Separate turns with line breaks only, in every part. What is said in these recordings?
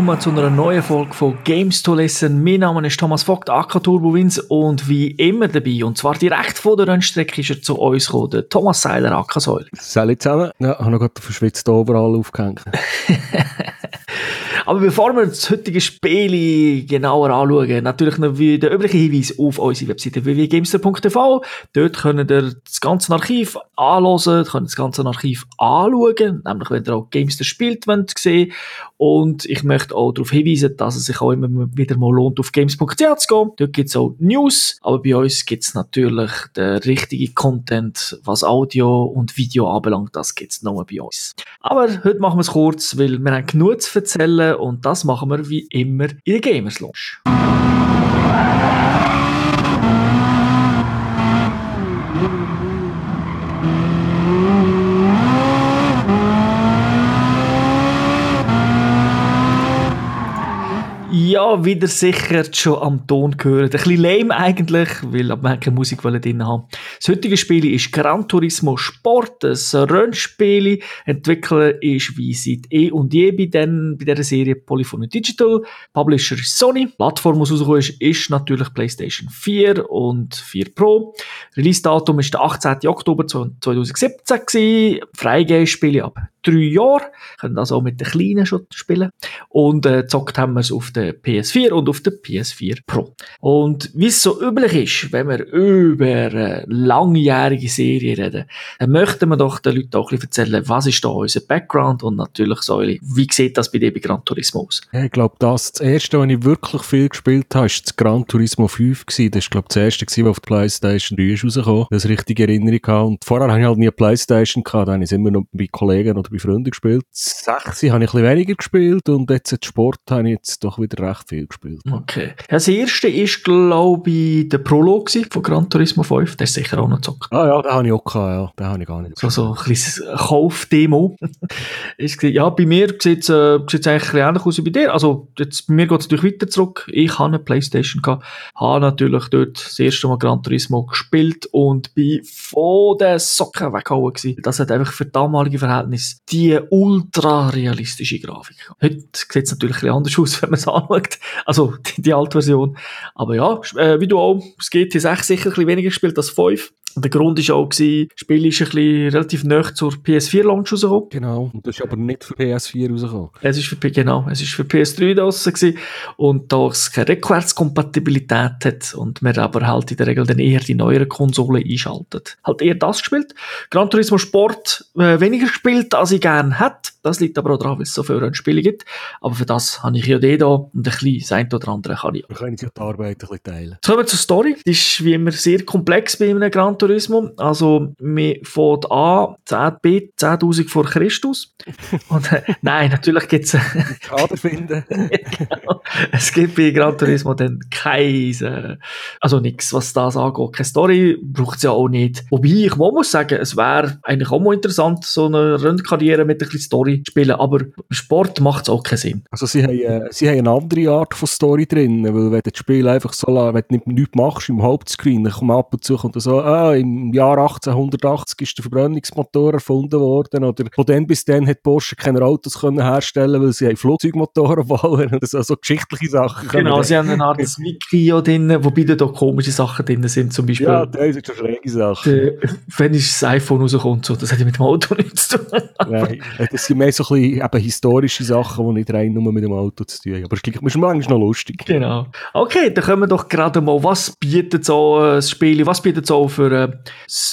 willkommen zu einer neuen Folge von Games to Listen. Mein Name ist Thomas Vogt, AK Turbo Wins und wie immer dabei, und zwar direkt von der Rennstrecke ist er zu uns gekommen, der Thomas Seiler, AK Säule.
Salut zusammen. Ja, habe noch gerade den verschwitzten Overall aufgehängt.
Aber bevor wir das heutige Spiel genauer anschauen, natürlich noch wie der übliche Hinweis auf unsere Webseite www.gamester.tv. Dort könnt ihr das ganze Archiv anhören, könnt das ganze Archiv anschauen, nämlich wenn ihr auch Gamester spielt wollt, sehen. Und ich möchte auch darauf hinweisen, dass es sich auch immer wieder mal lohnt, auf games.ch zu gehen. Dort gibt es auch News, aber bei uns gibt es natürlich den richtigen Content, was Audio und Video anbelangt, das gibt es nur bei uns. Aber heute machen wir es kurz, weil wir haben genug zu erzählen und das machen wir wie immer in der Gamers Lounge. Ja, wieder sicher schon am Ton gehört. Ein bisschen lame eigentlich, weil wir keine Musik drin haben. Das heutige Spiel ist Gran Turismo Sport, ein Rennspiel. Entwickler ist wie seit eh und je bei, den, bei dieser Serie Polyphony Digital. Publisher ist Sony. Plattform, was rausgekommen ist, ist natürlich PlayStation 4 und 4 Pro. Release-Datum ist der 18. Oktober 2017 gewesen. Freigame-Spiele ab drei Jahren. Können also auch mit den Kleinen schon spielen. Und äh, zockt haben wir es auf der PS4 und auf der PS4 Pro. Und wie es so üblich ist, wenn wir über eine langjährige Serie reden, dann möchten wir doch den Leuten auch ein bisschen erzählen, was ist da unser Background und natürlich so, wie sieht das bei dir bei Gran Turismo aus?
Ich glaube, das, das erste, was ich wirklich viel gespielt habe, war das Gran Turismo 5 gewesen. Das war, glaube ich, das erste, gewesen, was auf der Playstation 3 ist rausgekommen. Das richtige Erinnerung. Und vorher habe ich halt nie eine Playstation gehabt, da habe ich es immer noch bei Kollegen oder bei Freunden gespielt. Sechs habe ich ein bisschen weniger gespielt und jetzt Sport habe ich jetzt doch wieder recht viel gespielt.
Okay. Das erste ist, glaube ich, der Prolog von Gran Turismo 5. Der ist sicher auch noch gezockt.
Ah ja, den habe ich auch gehabt, ja. Den habe ich gar nicht.
So, so ein kleines Kaufdemo. ja, bei mir sieht es äh, sieht's eigentlich ähnlich aus wie bei dir. Also, jetzt, bei mir geht es natürlich weiter zurück. Ich habe eine Playstation gehabt, habe natürlich dort das erste Mal Gran Turismo gespielt und bin von den Socken weggehauen gewesen. Das hat einfach für damalige Verhältnisse die ultra realistische Grafik. Heute sieht es natürlich ein anders aus, wenn man es anschaut. Also die, die alte Version. Aber ja, äh, wie du auch, es GT6 sicher ein bisschen weniger gespielt als 5. Der Grund war auch, gewesen, das Spiel ist ein bisschen relativ nah zur PS4-Launch rausgekommen.
Genau, und das ist aber nicht für PS4 rausgekommen.
Es ist für, genau, es ist für PS3 draussen gewesen. Und da es keine Rückwärtskompatibilität hat und man aber halt in der Regel dann eher die neueren Konsolen einschaltet. Halt eher das gespielt. Gran Turismo Sport äh, weniger gespielt, als ich gerne hätte. Das liegt aber auch daran, weil es so viele Spiele gibt. Aber für das habe ich ja die da und ein bisschen das eine oder andere kann ich.
Wir können sich die Arbeit ein bisschen teilen.
Jetzt kommen wir zur Story. Die ist wie immer sehr komplex bei einem Gran Turismo. Also, wir fängt an, 10 B, 10.000 vor Christus. Und, äh, nein, natürlich gibt es...
Kader finden.
genau. Es gibt bei Gran Turismo dann kein, äh, also nichts, was das angeht. Keine Story braucht es ja auch nicht. Wobei ich muss sagen, es wäre eigentlich auch mal interessant, so eine Rennkarriere mit ein bisschen Story zu spielen, aber Sport macht es auch keinen Sinn.
Also sie haben, äh, sie haben eine andere Art von Story drin, weil wenn du das Spiel einfach so, wenn du nicht, nichts machst im Hauptscreen, dann kommt ab und zu und so, ah, im Jahr 1880 ist der Verbrennungsmotor erfunden worden oder von dann bis dann hat Porsche keine Autos können herstellen, weil sie haben Flugzeugmotoren bauen und so, so geschichtliche Sachen.
Genau, sie haben eine Art Wiki drin, wobei da komische Sachen drin sind, zum Beispiel.
Ja, das sind schon schräge Sachen.
Der, wenn das iPhone rauskommt, so, das hat ja mit dem Auto nichts zu tun.
Nein, das sind mehr so ein bisschen eben historische Sachen, die nicht rein nur mit dem Auto zu tun haben. Aber es ist manchmal noch lustig.
Genau. Okay, dann kommen wir doch gerade mal, was bietet so äh, das Spiel, was bietet so für, äh,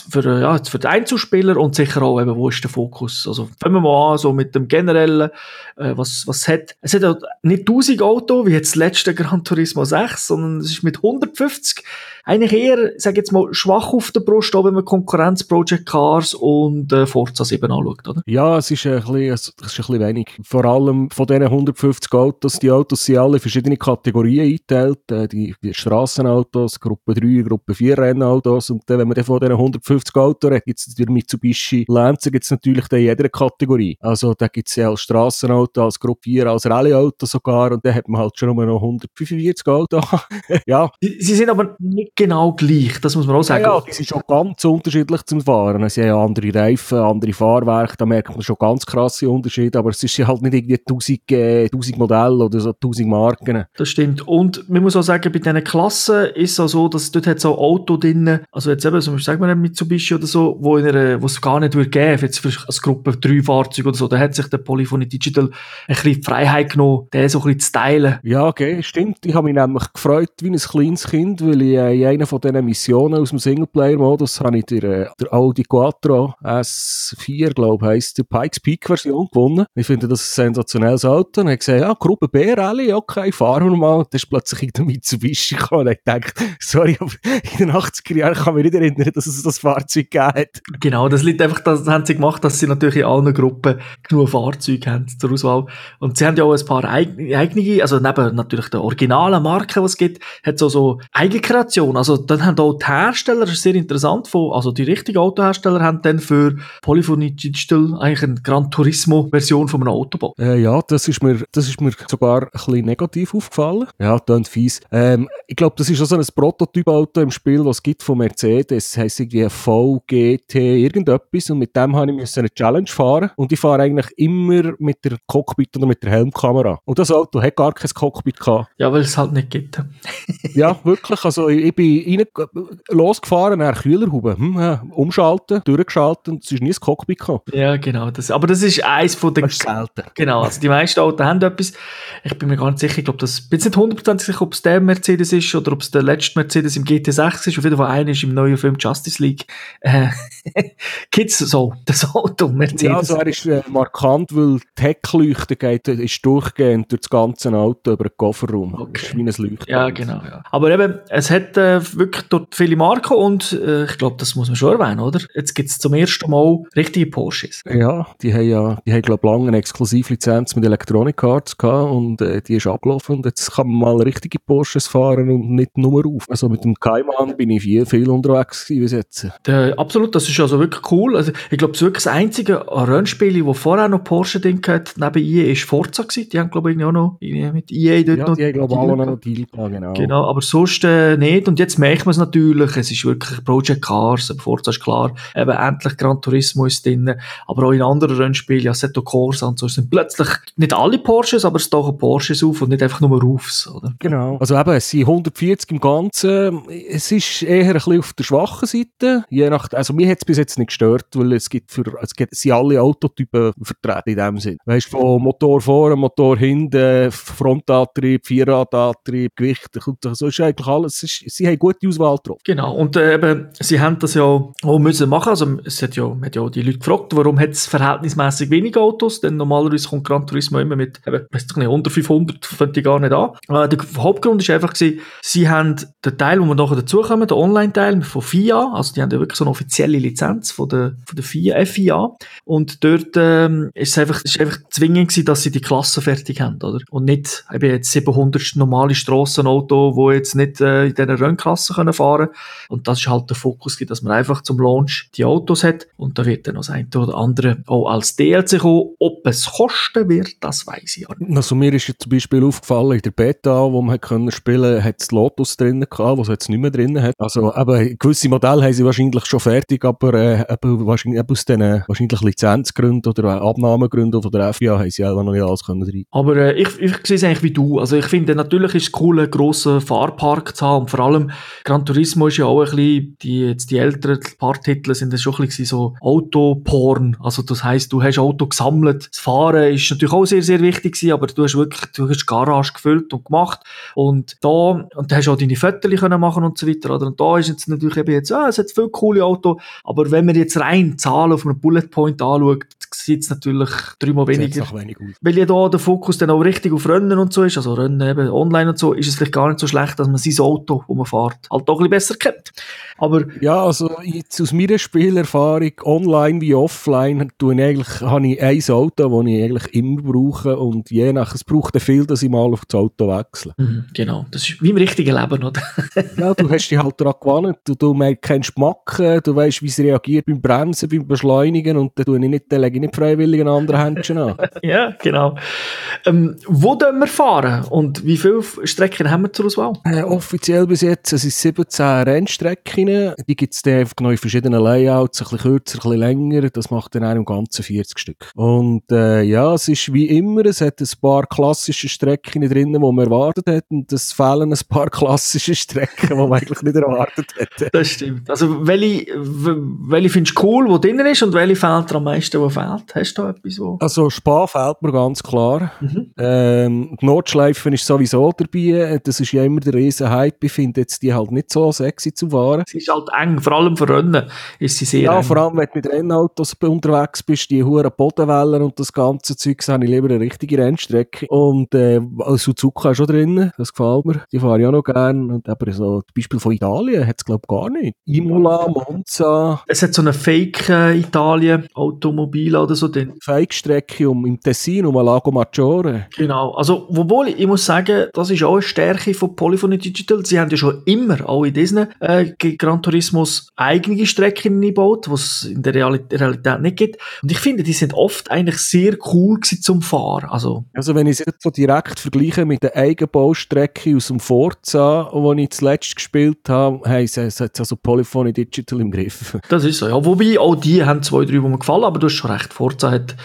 für, äh, ja, für den Einzelspieler und sicher auch eben, wo ist der Fokus? Also fangen wir mal an, so mit dem generellen, äh, was, was hat, es hat nicht 1000 Auto, wie jetzt das letzte Gran Turismo 6, sondern es ist mit 150 eigentlich eher, sag jetzt mal, schwach auf der Brust, auch wenn man Konkurrenz Project Cars und äh, Forza 7 anschaut, oder?
Ja, es ist, ein bisschen, es ist ein bisschen wenig. Vor allem von diesen 150 Autos, die Autos sind alle in verschiedene Kategorien eingeteilt. Äh, die, die Strassenautos, Gruppe 3, Gruppe 4 Rennautos. Und dann, wenn man dann von diesen 150 Autos redet, gibt es der Mitsubishi Lancer gibt's natürlich in jeder Kategorie. Also da gibt es ja als Strassenauto, als Gruppe 4, als Rallye-Auto sogar. Und dann hat man halt schon nur noch 145 Autos. ja.
Sie, sie sind aber nicht genau gleich, das muss man auch sagen.
Ja, ja die sind schon ganz unterschiedlich zum Fahren. Sie haben andere Reifen, andere Fahrwerke, da merkt man schon ganz krasse Unterschiede, aber es ist halt nicht irgendwie 1000, äh, 1000 Modelle oder so 1000 Marken.
Das stimmt. Und man muss auch sagen, bei diesen Klassen ist es auch so, dass dort hat so ein Auto drin, also jetzt eben, so, sagen wir ein Mitsubishi oder so, wo, es gar nicht würde geben, jetzt für als Gruppe 3 Fahrzeuge oder so, da hat sich der Polyphony Digital ein bisschen Freiheit genommen, den so ein bisschen zu teilen.
Ja, okay, stimmt. Ich habe mich nämlich gefreut wie ein kleines Kind, weil ich äh, in einer von diesen Missionen aus dem Singleplayer-Modus habe ich äh, der Audi Quattro S4, glaube ich, heisst die Pikes Peak Version gewonnen. Ich finde das ein sensationelles Auto. Und ich gesagt, ja, Gruppe B Rallye, okay, fahren wir mal. Da ist plötzlich in der Mitsubishi gekommen. Und ich dachte, sorry, aber in den 80er Jahren kann ich mich nicht erinnern, dass es das Fahrzeug gegeben hat.
Genau, das liegt einfach, das haben sie gemacht, dass sie natürlich in allen Gruppen genug Fahrzeuge haben zur Auswahl. Und sie haben ja auch ein paar eigene, also neben natürlich der originalen Marke, die es gibt, hat so so Eigenkreation. Also dann haben auch die Hersteller, das ist sehr interessant, von, also die richtigen Autohersteller haben dann für Polyphony Digital eigentlich eine Gran Turismo Version von einem Auto gebaut.
Äh, ja, das ist mir, das ist mir sogar ein bisschen negativ aufgefallen. Ja, klingt fies. Ähm, ich glaube, das ist auch so ein Prototyp-Auto im Spiel, was es gibt von Mercedes. Das heisst irgendwie VGT irgendetwas und mit dem habe ich eine Challenge fahren und ich fahre eigentlich immer mit der Cockpit oder mit der Helmkamera. Und das Auto hat gar kein Cockpit gehabt.
Ja, weil es halt nicht gibt.
ja, wirklich. Also ich, ich bin rein, losgefahren, nach Kühlerhaube, hm, ja, umschalten, durchgeschaltet und es ist nie ein Cockpit gekommen.
Ja, genau. Das, aber das ist eins von den...
Selten.
Genau, also die meisten Autos haben etwas. Ich bin mir gar nicht sicher, ich glaube, das bin nicht hundertprozentig sicher, ob es der Mercedes ist oder ob es der letzte Mercedes im GT6 ist. Auf jeden Fall einer ist im neuen Film Justice League. Äh, Kids so, das Auto, Mercedes. Ja,
also er ist äh, markant, weil die Heckleuchte geht, ist durchgehend durch das ganze Auto über den Kofferraum. Okay. Das ist wie ein Leuchtband.
Ja, genau. Ja. Aber eben, es hat äh, wirklich dort viele Marken und äh, ich glaube, das muss man schon erwähnen, oder? Jetzt gibt es zum ersten Mal richtige Porsches.
Ja, die haben ja, die haben, glaube lange eine Exklusivlizenz mit Electronic Cards gehabt und äh, die ist abgelaufen und jetzt kann man mal richtige Porsches fahren und nicht nur auf. Also mit dem Cayman bin ich viel, viel unterwegs gewesen bis jetzt.
Der, absolut, das ist also wirklich cool. Also ich glaube, das wirklich das einzige Rennspiel, wo vorher noch Porsche drin hat, neben EA, ist Forza gewesen. Die haben, glaube ich, auch noch mit EA dort
ja,
noch.
die haben, glaube ich, auch noch Deal gehabt, genau.
Genau, aber sonst äh, nicht. Und jetzt merkt man es natürlich, es ist wirklich Project Cars, Forza ist klar, eben endlich Gran Turismo ist drin, aber auch in anderen Rennspielen, ja, Seto Corsa und so, sind plötzlich nicht alle Porsches, aber es tauchen Porsches auf und nicht einfach nur Roofs, oder?
Genau. Also eben, es sind 140 im Ganzen. Es ist eher ein bisschen auf der schwachen Seite. Je nach, also mir hat es bis jetzt nicht gestört, weil es gibt für, es gibt, sind alle Autotypen vertreten in dem Sinn. Weißt du, von Motor vorne, Motor hinten, Frontantrieb, Vierradantrieb, Gewicht, so ist eigentlich alles, ist, sie haben gute Auswahl drauf.
Genau. Und äh, eben, sie haben das ja auch müssen machen. Also es hat ja, hat ja die Leute gefragt, warum hat es verhältnismäßig wenig Autos, denn normalerweise kommt Gran Turismo immer mit, eben, weiss nicht, unter 500 fängt ich gar nicht an. Äh, der Hauptgrund ist einfach gewesen, sie haben den Teil, wo wir nachher dazukommen, den Online-Teil von FIA, also die haben ja wirklich so eine offizielle Lizenz von der, von der FIA, FIA. Und dort ähm, ist es einfach, ist einfach zwingend gewesen, dass sie die Klasse fertig haben, oder? Und nicht eben jetzt 700 normale Strassenauto, wo jetzt nicht äh, in dieser Rennklasse können fahren Und das ist halt der Fokus, dass man einfach zum Launch die Autos hat und da wird dann noch das eine oder andere auch als DLC kommen. Ob es kosten wird, das weiß ich auch
nicht. Also mir ist zum Beispiel aufgefallen, in der Beta, wo man können spielen hat es Lotus drin gehabt, was jetzt nicht mehr drin hat. Also eben, gewisse Modelle haben sie wahrscheinlich schon fertig, aber äh, eben, wahrscheinlich eben aus den wahrscheinlich Lizenzgründen oder Abnahmegründen von der FIA haben sie auch noch nicht alles können rein.
Aber äh, ich, ich sehe es eigentlich wie du. Also ich finde, natürlich ist es cool, einen grossen Fahrpark zu haben und vor allem Gran Turismo ist ja auch ein bisschen, die, jetzt die älteren Paar sind das schon ein bisschen so Autoporn. Also das heisst, du hast Auto gesammelt. Das Fahren ist natürlich auch sehr, sehr wichtig gewesen, aber du hast wirklich, du hast die Garage gefüllt und gemacht und da, und da hast du auch deine Fotos können machen und so weiter, oder? Und da ist jetzt natürlich eben jetzt, ah, es hat viele coole Autos, aber wenn man jetzt rein Zahlen auf einem Bullet Point anschaut, sieht es natürlich dreimal weniger.
Wenig
Weil ja da der Fokus dann auch richtig auf Rennen und so ist, also Rennen eben online und so, ist es vielleicht gar nicht so schlecht, dass man sein Auto, wo man fährt, halt auch ein bisschen besser kennt. Aber
ja, also jetzt aus meiner Spielerfahrung, online wie offline, tue ich eigentlich, habe ich ein Auto, das ich eigentlich immer brauche und je nach, es braucht viel, dass ich mal auf das Auto wechsle.
Mhm, genau, das ist wie im richtigen Leben, oder?
ja, du hast dich halt daran gewohnt, du, du kennst Macken, du weißt, wie es reagiert beim Bremsen, beim Beschleunigen und dann tue ich nicht, dann lege ich nicht freiwillig einen anderen Händchen an.
ja, genau. Ähm, wo dürfen wir fahren und wie viele Strecken haben wir zur Auswahl?
Äh, offiziell bis jetzt jetzt, es sind 17 Rennstrecken, die gibt es dann einfach noch in verschiedenen Layouts, ein bisschen kürzer, ein bisschen länger, das macht dann einem ganzen 40 Stück. Und äh, ja, es ist wie immer, es hat ein paar klassische Strecken drin, die man erwartet hat, und es fehlen ein paar klassische Strecken, die man eigentlich nicht erwartet hätte.
Das stimmt. Also welche, welche findest du cool, die drin ist, und welche fehlt dir am meisten, die fehlt? Hast du da etwas, wo...
Also Spa fehlt mir ganz klar. Mhm. Ähm, die Nordschleife ist sowieso dabei, das ist ja immer der riesen Hype, ich finde jetzt die halt nicht so sexy zu fahren.
Sie ist halt eng, vor allem für Rennen ist sie sehr
Ja,
eng.
vor allem, wenn du mit Rennautos unterwegs bist, die hohen Bodenwellen und das ganze Zeug, habe ich lieber eine richtige Rennstrecke. Und äh, Suzuka ist schon drin, das gefällt mir, die fahre ich auch noch gerne. Und aber so, zum Beispiel von Italien hat es glaube ich gar nicht. Imola, Monza.
Es hat so eine Fake äh, oder so drin.
Fake-Strecke um, im Tessin, um Lago Maggiore.
Genau, also obwohl ich, ich muss sagen, das ist auch eine Stärke von Polyphony Digital. Sie haben ja schon immer, auch in diesen äh, Gran Turismos, eigene Strecken gebaut, was es in der Realität, Realität nicht gibt. Und ich finde, die sind oft eigentlich sehr cool gewesen zum Fahren. Also,
Also wenn ich es jetzt so direkt vergleiche mit der Eigenbaustrecke aus dem Forza, die ich zuletzt gespielt habe, hey, es es hat also Polyphony Digital im Griff.
das ist so, ja. Wobei, auch die haben zwei, drei, die mir gefallen, aber du hast schon recht. Forza hat,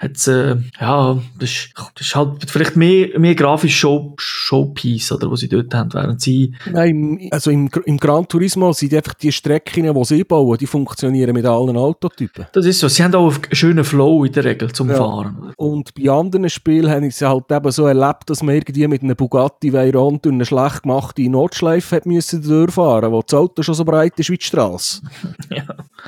hat äh, ja, das ist, das ist halt vielleicht mehr, mehr grafisch Show, Showpiece, oder, was sie dort haben, während sie,
Nein, im, also im, im Gran Turismo sind einfach die Strecken, die sie bauen, die funktionieren mit allen Autotypen.
das ist so, sie haben auch einen schönen Flow in der Regel zum
Ja.
Fahren.
Und bei anderen Spielen habe ich es halt eben so erlebt, dass man irgendwie mit einem Bugatti Veyron durch eine schlecht gemachte Nordschleife hat müssen durchfahren, wo das Auto schon so breit ist wie die Straße.
Ja.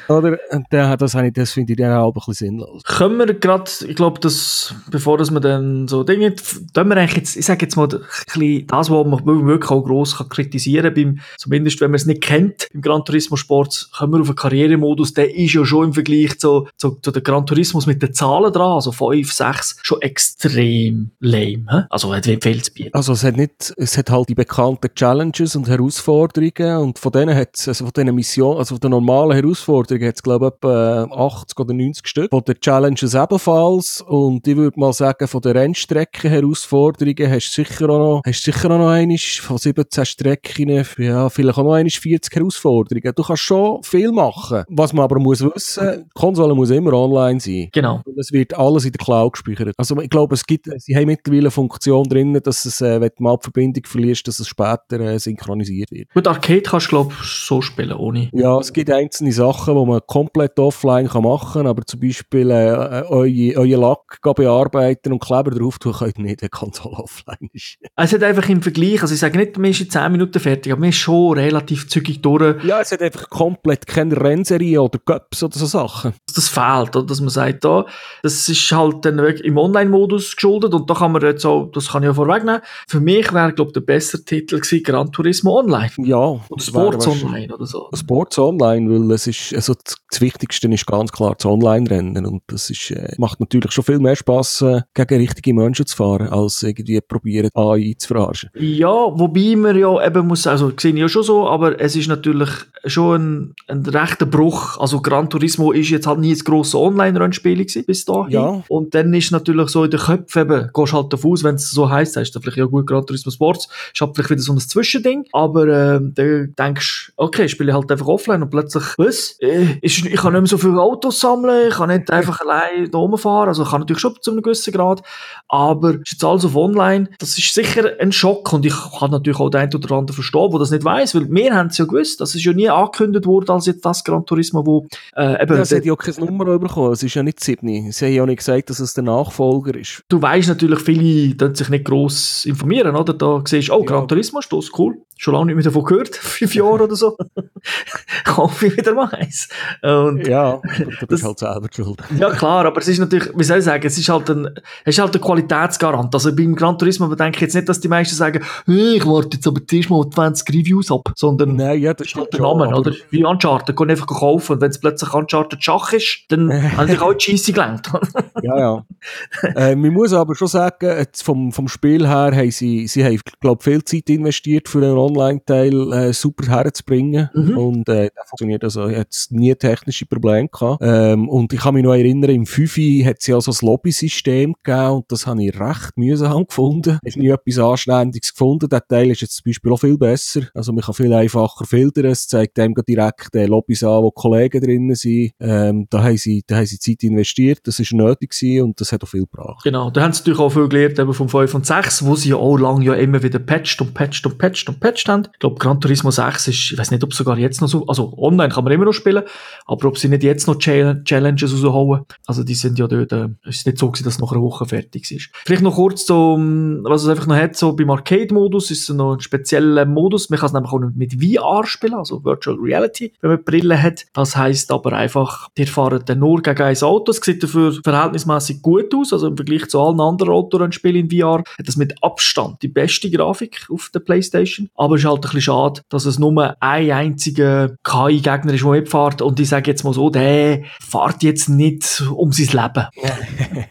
Oder? Und dann, das, habe ich, das finde ich dann auch ein bisschen sinnlos.
Können wir gerade, ich glaube, dass, bevor dass wir dann so Dinge, tun wir eigentlich jetzt, ich sage jetzt mal, das, was man wirklich auch gross kann kritisieren beim, zumindest wenn man es nicht kennt, im Gran Turismo Sport, kommen wir auf einen Karrieremodus, der ist ja schon im Vergleich zu, zu, zu den Gran Turismos mit den Zahlen dran, also 5, 6, schon extrem lame, hä? also hat wie viel zu bieten.
Also es hat nicht, es hat halt die bekannten Challenges und Herausforderungen und von denen hat es, also von diesen Missionen, also von den normalen Herausforderungen hat es glaube ich etwa 80 oder 90 Stück. Von den Challenges ebenfalls und ich würde mal sagen, von den Rennstrecken Herausforderungen hast du sicher auch noch, hast sicher auch noch einiges von 17 Strecken, ja, vielleicht auch noch einiges 40 Herausforderungen. Du kannst schon viel machen. Was man aber muss wissen, die Konsole muss immer online sein.
Genau.
Und es wird alles in der Cloud gespeichert. Also ich glaube, es gibt, sie haben mittlerweile eine Funktion drin, dass es, äh, wenn du mal die Verbindung verlierst, dass es später äh, synchronisiert wird.
Gut, Arcade kannst du, glaube ich, so spielen, ohne.
Ja, es gibt einzelne Sachen, die man komplett offline kann machen kann, aber zum Beispiel äh, äh, eure, euer Lack bearbeiten und Kleber drauf tun, könnt ihr nicht, wenn die Konsole offline ist.
Es hat einfach im Vergleich, also ich sage nicht, man ist in 10 Minuten fertig, aber man ist schon relativ zügig durch.
Ja, es hat einfach komplett keine Rennserie oder Cups oder so Sachen.
das fehlt, oder? dass man sagt, da, das ist halt dann wirklich im Online-Modus geschuldet und da kann man jetzt auch, das kann ich ja vorwegnehmen, für mich wäre, glaube ich, der bessere Titel gewesen, Gran Turismo Online.
Ja.
Oder Sports
wäre
Online oder so.
Sports Online, weil es ist, also das, Wichtigste ist ganz klar das Online-Rennen und das ist, äh, macht natürlich schon viel mehr Spass, äh, gegen richtige Menschen zu fahren, als irgendwie probieren, AI zu verarschen.
Ja, wobei man ja eben muss, also sehe ich ja schon so, aber es ist natürlich schon ein, ein rechter Bruch. Also Gran Turismo ist jetzt halt nie ein grosses Online-Rennspiel gewesen, bis dahin.
Ja.
Und dann ist natürlich so in den Köpfen eben, gehst halt davon aus, wenn es so heisst, heißt dann vielleicht ja gut Gran Turismo Sports, ist halt vielleicht wieder so ein Zwischending, aber ähm, dann denkst du, okay, ich spiele halt einfach offline und plötzlich, was? Äh, ist, ich kann nicht mehr so viele Autos sammeln, ich kann nicht einfach allein da rumfahren, also ich kann natürlich schon zu einem gewissen Grad, aber ist jetzt alles auf online, das ist sicher ein Schock und ich kann natürlich auch den einen oder anderen verstehen, der das nicht weiß, weil wir haben es ja gewusst, das ist ja nie angekündigt worden als jetzt das Gran Turismo, wo äh, eben,
Ja, sie hat ja auch keine Nummer bekommen, es ist ja nicht Sydney. Sie haben ja nicht gesagt, dass es der Nachfolger ist.
du weißt natürlich, viele tun sich nicht gross informieren, oder? Da siehst du, oh,
Ja.
Gran Turismo ist das, cool. Schon lange nicht mehr davon gehört, fünf Jahre oder so. Kaufe ich wieder mal eins. Und
Ja, du
Das-
bist halt selber schuld.
Ja, klar, aber es ist natürlich, wie soll ich sagen, es ist halt ein, es ist halt ein Qualitätsgarant. Also beim Gran Turismo denke ich jetzt nicht, dass die meisten sagen, «Hey, ich warte jetzt aber zuerst mal 20 Reviews ab, sondern
Nein, ja, das
ist halt der Name, oder? Wie Uncharted, kann einfach kaufen und wenn es plötzlich Uncharted Schach ist, dann haben sich auch die Scheisse gelenkt.
Ja, ja. äh, man muss aber schon sagen, vom, vom Spiel her haben sie, sie haben, glaube viel Zeit investiert für einen Online-Teil äh, super herzubringen. Mhm. Und äh, der funktioniert also, ich hatte nie technische Probleme gehabt. Ähm, und ich kann mich noch erinnern, im 5 hat es ja so ein Lobby-System gegeben und das habe ich recht mühsam gefunden. Ich habe nie etwas Anständiges gefunden. Der Teil ist jetzt zum Beispiel auch viel besser. Also man kann viel einfacher filtern. Es zeigt dem direkt äh, Lobbys an, wo Kollegen drinnen sind. Ähm, da, haben sie, da haben sie Zeit investiert. Das ist nötig gewesen und das hat auch viel gebracht.
Genau. Da haben sie natürlich auch viel gelernt eben vom 5 und 6, wo sie ja auch lange ja immer wieder patcht und patcht und patcht und patcht haben. Ich glaube, Gran Turismo 6 ist, ich weiß nicht, ob sogar jetzt noch so, also online kann man immer noch spielen, aber ob sie nicht jetzt noch Challenges raushauen. Also die sind ja dort, äh, es ist nicht so gewesen, dass nach einer Woche fertig ist. Vielleicht noch kurz so, was es einfach noch hat, so beim Arcade-Modus ist es noch ein spezieller Modus. Man kann es nämlich auch mit VR spielen, also Virtual Reality, wenn man Brille hat. Das heisst aber einfach, die fahren dann nur gegen ein Auto. Es sieht dafür verhältnismäßig gut aus, also im Vergleich zu allen anderen Autorennspielen in VR hat das mit Abstand die beste Grafik auf der Playstation. Aber es ist halt ein bisschen schade, dass es nur ein einziger KI-Gegner ist, der mitfährt und ich sage jetzt mal so, der fährt jetzt nicht um sein Leben.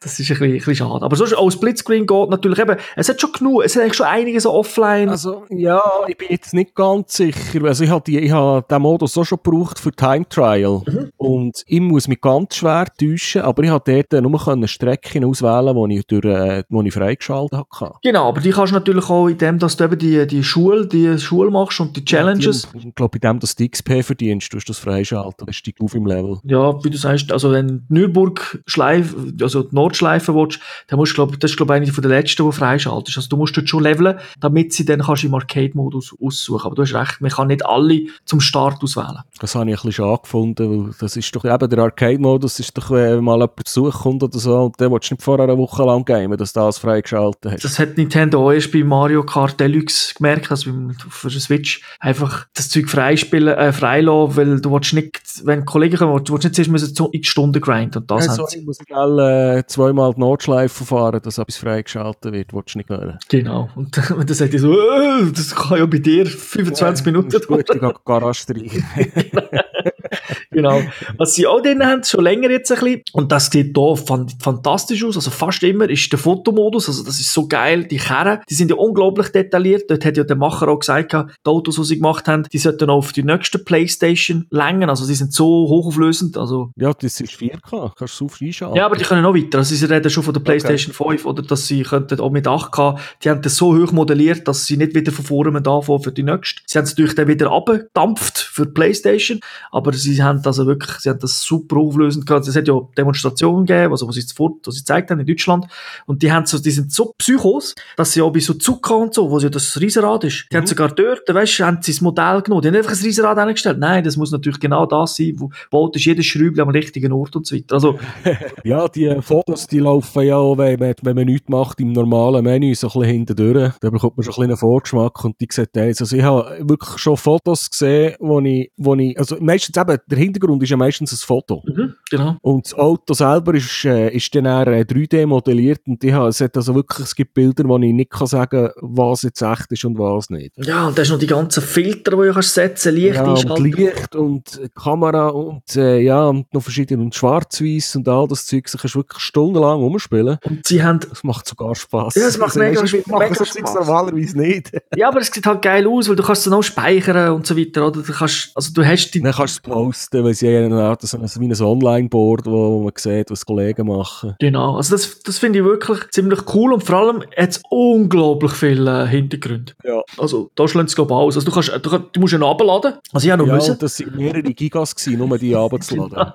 das ist ein bisschen, ein bisschen schade. Aber sonst auch Splitscreen geht natürlich eben, es hat schon genug, es hat eigentlich schon einige so offline.
Also, ja, ich bin jetzt nicht ganz sicher. Also, ich habe, die, ich habe den Modus auch schon gebraucht für Time Trial. Mhm. Und ich muss mich ganz schwer täuschen, aber ich habe dort nur Strecken auswählen, die ich, durch, äh, ich freigeschaltet habe.
Genau, aber die kannst du natürlich auch in dem, dass du eben die, die Schule, die Schule machst und die Challenges.
Ja, die, ich glaube, in dem, dass du XP verdienst, tust du das freischalten, das steigt auf im Level.
Ja, wie du sagst, also wenn Nürburg Schleife, also die Nordschleife willst, dann musst du, glaube das ist, glaube eine von den letzten, die freischaltest. Also du musst dort schon leveln, damit sie dann kannst im Arcade-Modus aussuchen. Aber du hast recht, man kann nicht alle zum Start auswählen.
Das habe ich ein bisschen schade gefunden, weil das ist doch eben der Arcade-Modus, ist doch, wenn mal jemand Besuch kommt oder so, und dann willst du nicht vorher eine Woche lang gamen, dass du das freigeschaltet hast.
Das hat Nintendo auch erst bei Mario Kart Deluxe gemerkt, also für den Switch einfach das Zeug freispielen, äh, freilassen, weil du willst nicht, wenn Kollegen kommen, du willst nicht zuerst müssen so x Stunden grinden und das
ja, so, ich muss alle äh, zweimal die Notschleife fahren, dass etwas freigeschaltet wird, willst du nicht hören.
Genau. Und dann sagt er so, äh, das kann ja bei dir 25 ja, Minuten
dauern. Gut, ich gehe Garage rein.
genau. Was sie auch drin haben, schon länger jetzt ein bisschen, und das sieht hier fantastisch aus, also fast immer ist der Fotomodus, also das ist so geil, die Kerne, die sind ja unglaublich detailliert, dort hat ja der Macher auch gesagt, die Autos, die sie gemacht haben, die sollten auch auf die nächste Playstation längen, also die sind so hochauflösend, also...
Ja, das ist 4K, kannst du so einschalten.
Ja, aber die können noch weiter, also sie reden schon von der Playstation okay. 5, oder dass sie könnten auch mit 8K, die haben das so hoch modelliert, dass sie nicht wieder von vorne anfangen für die nächste. Sie haben es natürlich dann wieder abgedampft für die Playstation, aber sie haben also wirklich, sie haben das super auflösend gehabt. Es hat ja Demonstrationen gegeben, also, wo sie wo sie gezeigt haben in Deutschland. Und die haben so, die sind so Psychos, dass sie auch bei so Zucker und so, wo ja das Riesenrad ist, die mhm. haben sogar dort, weißt haben sie das Modell genommen. Die haben einfach ein Riesenrad eingestellt. Nein, das muss natürlich genau das sein, wo baut ist jedes Schräubchen am richtigen Ort und so weiter. Also,
ja, die Fotos, die laufen ja auch, wenn man, wenn man nichts macht im normalen Menü, so ein bisschen hinten durch. Da bekommt man schon ein bisschen einen Vorgeschmack und die sieht also ich habe wirklich schon Fotos gesehen, wo ich, wo ich, also meistens eben, der Hintergrund ist ja meistens ein Foto.
Mhm, genau.
Und das Auto selber ist, äh, ist dann eher 3D äh, modelliert und ich habe, es hat also wirklich, es gibt Bilder, wo ich nicht kann sagen was jetzt echt ist und was nicht.
Ja, und da ist noch die ganzen Filter, die du kannst setzen, Licht
ja, und Licht und Kamera und äh, ja, und noch verschiedene und schwarz-weiß und all das Zeug, da kannst du wirklich stundenlang rumspielen.
Und sie haben...
Das macht sogar Spaß.
Ja, es macht also, mega, weißt, mega
das Spaß. normalerweise nicht.
ja, aber es sieht halt geil aus, weil du kannst es dann auch speichern und so weiter, oder? Du kannst, also du hast die...
Dann kannst du posten, weil sie haben eine Art, so ein, wie ein Online-Board, wo, man sieht, was Kollegen machen.
Genau, also das, das finde ich wirklich ziemlich cool und vor allem hat es unglaublich viele äh, Hintergründe.
Ja.
Also da schlägt es glaube ich aus. Also du, kannst, du, du musst ihn abladen, also ich habe noch
ja,
müssen.
das waren mehrere Gigas, gewesen, nur die abzuladen.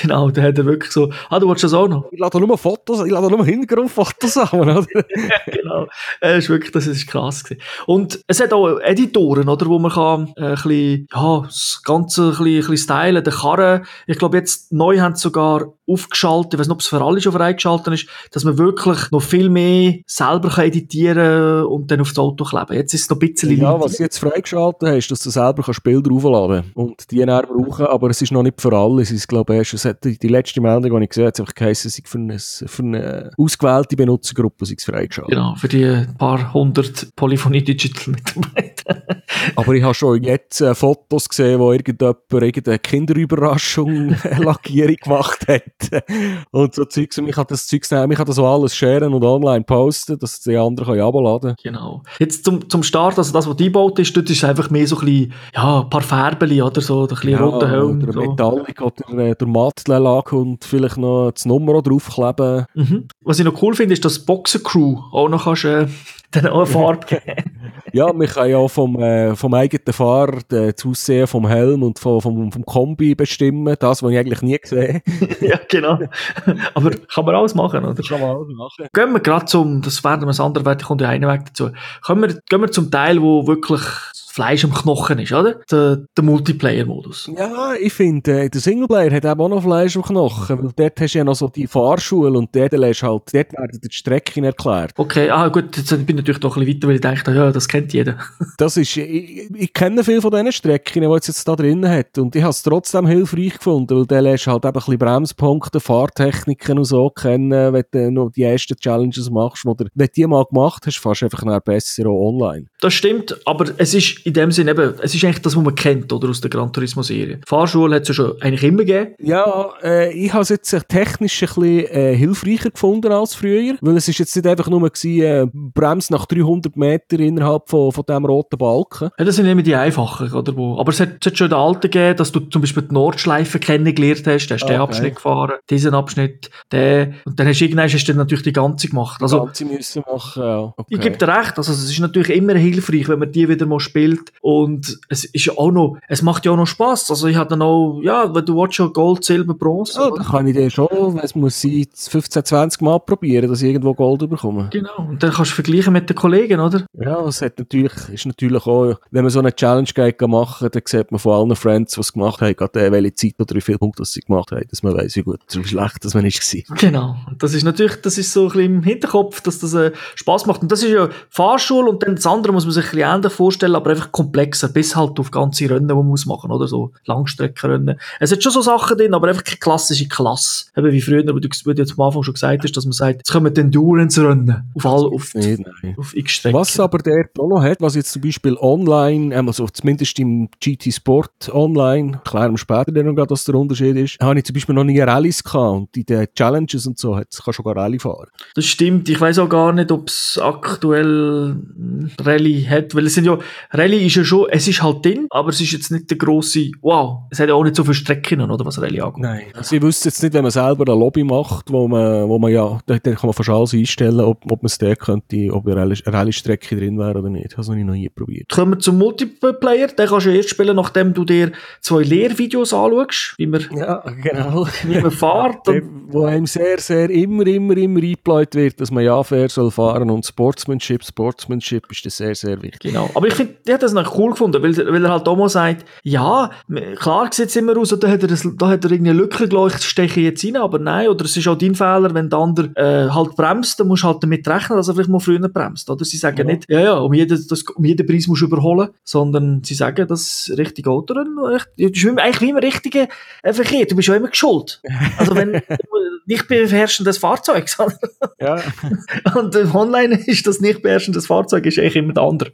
genau, genau, da hat er wirklich so, ah du willst das auch noch?
Ich lade nur Fotos, ich lade nur Hintergrundfotos an, oder?
genau, das ist wirklich, das ist krass gewesen. Und es hat auch Editoren, oder, wo man kann äh, ein bisschen, ja, das Ganze ein bisschen, ein bisschen stylen, der Karren, ich glaube jetzt neu haben sie sogar aufgeschaltet, ich weiß nicht, ob es für alle schon freigeschaltet ist, dass man wirklich noch viel mehr selber kann editieren und dann auf das Auto kleben. Jetzt ist es noch ein bisschen
Ja, was sie jetzt freigeschaltet hast, ist, dass du selber kannst Bilder aufladen und die dann brauchen, aber es ist noch nicht für alle. Es ist, glaube ich, es hat die letzte Meldung, die ich gesehen habe, einfach geheißen, es für eine, für eine ausgewählte Benutzergruppe sei es freigeschaltet.
Genau, für die paar hundert Polyphonie Digital Mitarbeiter.
aber ich habe schon jetzt äh, Fotos gesehen, wo irgendjemand irgendeine Kinderüberraschung Lackierung gemacht hat. und so Zeugs. Und ich kann das Zeugs nehmen, ich kann das so alles sharen und online posten, dass die anderen können abladen
Genau. Jetzt zum, zum Start, also das, was eingebaut ist, dort ist einfach mehr so ein bisschen, ja, ein paar Färbeli oder so, ein bisschen
ja,
roter Helm.
Oder
so.
Metallic oder äh, der Mattenlack und vielleicht noch das Nummer draufkleben.
Mhm. Was ich noch cool finde, ist, dass Boxer Crew auch noch kannst, äh, dann auch eine Farbe geben.
Ja, man kann ja vom, äh, vom eigenen Fahrer äh, das Aussehen vom Helm und vom, vom, vom Kombi bestimmen. Das, was ich eigentlich nie gesehen
ja, genau. Aber kann man alles machen, oder?
Kann man alles machen.
Gehen wir gerade zum, das werden wir das andere, da kommt ja einer Weg dazu. Gehen wir, gehen wir zum Teil, wo wirklich Fleisch am Knochen ist, oder? Der, der Multiplayer-Modus.
Ja, ich finde, äh, der Singleplayer hat eben auch noch Fleisch am Knochen, weil dort hast du ja noch so die Fahrschule und dort lässt halt, dort werden die Strecken erklärt.
Okay, ah gut, jetzt bin ich natürlich doch ein bisschen weiter, weil ich dachte, ja, das kennt jeder.
das ist, ich, ich kenne viele von diesen Strecken, die es jetzt da drin hat und ich habe es trotzdem hilfreich gefunden, weil dann lernst halt eben ein bisschen Bremspunkte, Fahrtechniken und so kennen, wenn du noch die ersten Challenges machst, oder wenn du die mal gemacht hast, fährst du einfach besser auch online.
Das stimmt, aber es ist in dem Sinne eben, es ist eigentlich das, was man kennt, oder, aus der Gran Turismo-Serie. Fahrschule hat es ja schon eigentlich immer gegeben.
Ja, äh, ich habe es jetzt technisch ein bisschen äh, hilfreicher gefunden als früher, weil es ist jetzt nicht einfach nur gewesen, äh, Brems nach 300 Meter innerhalb von, von diesem roten Balken.
Ja, das sind immer die einfachen, oder? Wo, aber es hat, es hat schon den alten gegeben, dass du zum Beispiel die Nordschleife kennengelernt hast, hast du okay. den Abschnitt gefahren, diesen Abschnitt, den, und dann hast du irgendwann hast du dann natürlich die ganze gemacht. Also,
die ganze müssen machen, ja. Okay.
Ich gebe dir recht, also es ist natürlich immer hilfreich, wenn man die wieder mal spielt, und es ist ja auch noch, es macht ja auch noch Spaß. Also ich hatte dann auch, ja, wenn du willst, schon Gold, Silber, Bronze.
Ja, dann kann ich dir schon, es muss sein, 15, 20 Mal probieren, dass ich irgendwo Gold bekomme.
Genau. Und dann kannst du vergleichen mit den Kollegen, oder?
Ja, es hat natürlich, ist natürlich auch, wenn man so eine Challenge geht machen, dann sieht man von allen Friends, es gemacht haben, gerade welche Zeit oder wie viele Punkte sie gemacht haben, dass man weiß, wie gut oder wie schlecht das man ist
war. Genau. Das ist natürlich, das ist so ein bisschen im Hinterkopf, dass das äh, Spaß macht. Und das ist ja Fahrschule und dann das andere muss man sich ein bisschen ähnlich vorstellen, aber einfach komplexer, bis halt auf ganze Rennen, die man muss machen, oder so Langstreckenrennen. Es hat schon so Sachen drin, aber einfach keine klassische Klasse. Eben wie früher, wo du, wo du jetzt am Anfang schon gesagt hast, dass man sagt, jetzt kommen Endurance-Rennen auf all, auf,
nicht,
auf x Strecken.
Was aber der auch noch hat, was jetzt zum Beispiel online, ähm, also zumindest im GT Sport online, klären wir später dann noch, was der Unterschied ist, habe ich zum Beispiel noch nie Rallyes gehabt und in den Challenges und so, jetzt kannst du sogar Rallye fahren.
Das stimmt, ich weiß auch gar nicht, ob es aktuell Rallye hat, weil es sind ja, Rallye ist ja schon, es ist halt drin, aber es ist jetzt nicht der grosse, wow, es hat ja auch nicht so viele Strecken, oder was Rallye angeht.
Nein, also ich wüsste jetzt nicht, wenn man selber eine Lobby macht, wo man, wo man ja, da, da kann man fast alles einstellen, ob, ob man es da könnte, ob eine Rallye-Strecke drin wäre oder nicht. Das habe ich noch nie probiert.
Kommen wir zum Multiplayer, den kannst du erst spielen, nachdem du dir zwei Lehrvideos anschaust, wie man,
ja, genau.
wie man fährt.
Und, wo einem sehr, sehr immer, immer, immer eingebläut wird, dass man ja fair soll fahren und Sportsmanship, Sportsmanship ist das sehr, sehr wichtig.
Genau. Aber ich finde, habe das noch cool gefunden, weil, weil er halt auch mal sagt, ja, klar sieht es immer aus, da hat er, das, da hat er irgendeine Lücke geleuchtet, steche ich jetzt rein, aber nein, oder es ist auch dein Fehler, wenn der andere äh, halt bremst, dann musst du halt damit rechnen, dass er vielleicht mal früher bremst, oder? Sie sagen ja. nicht, ja, ja, um jeden, das, um jeden Preis musst du überholen, sondern sie sagen, das richtige Auto, das ist eigentlich wie im richtigen äh, Verkehr, du bist ja immer geschuld. Also wenn nicht beherrschendes Fahrzeug,
ja.
und online ist das nicht beherrschendes Fahrzeug, ist eigentlich immer der andere.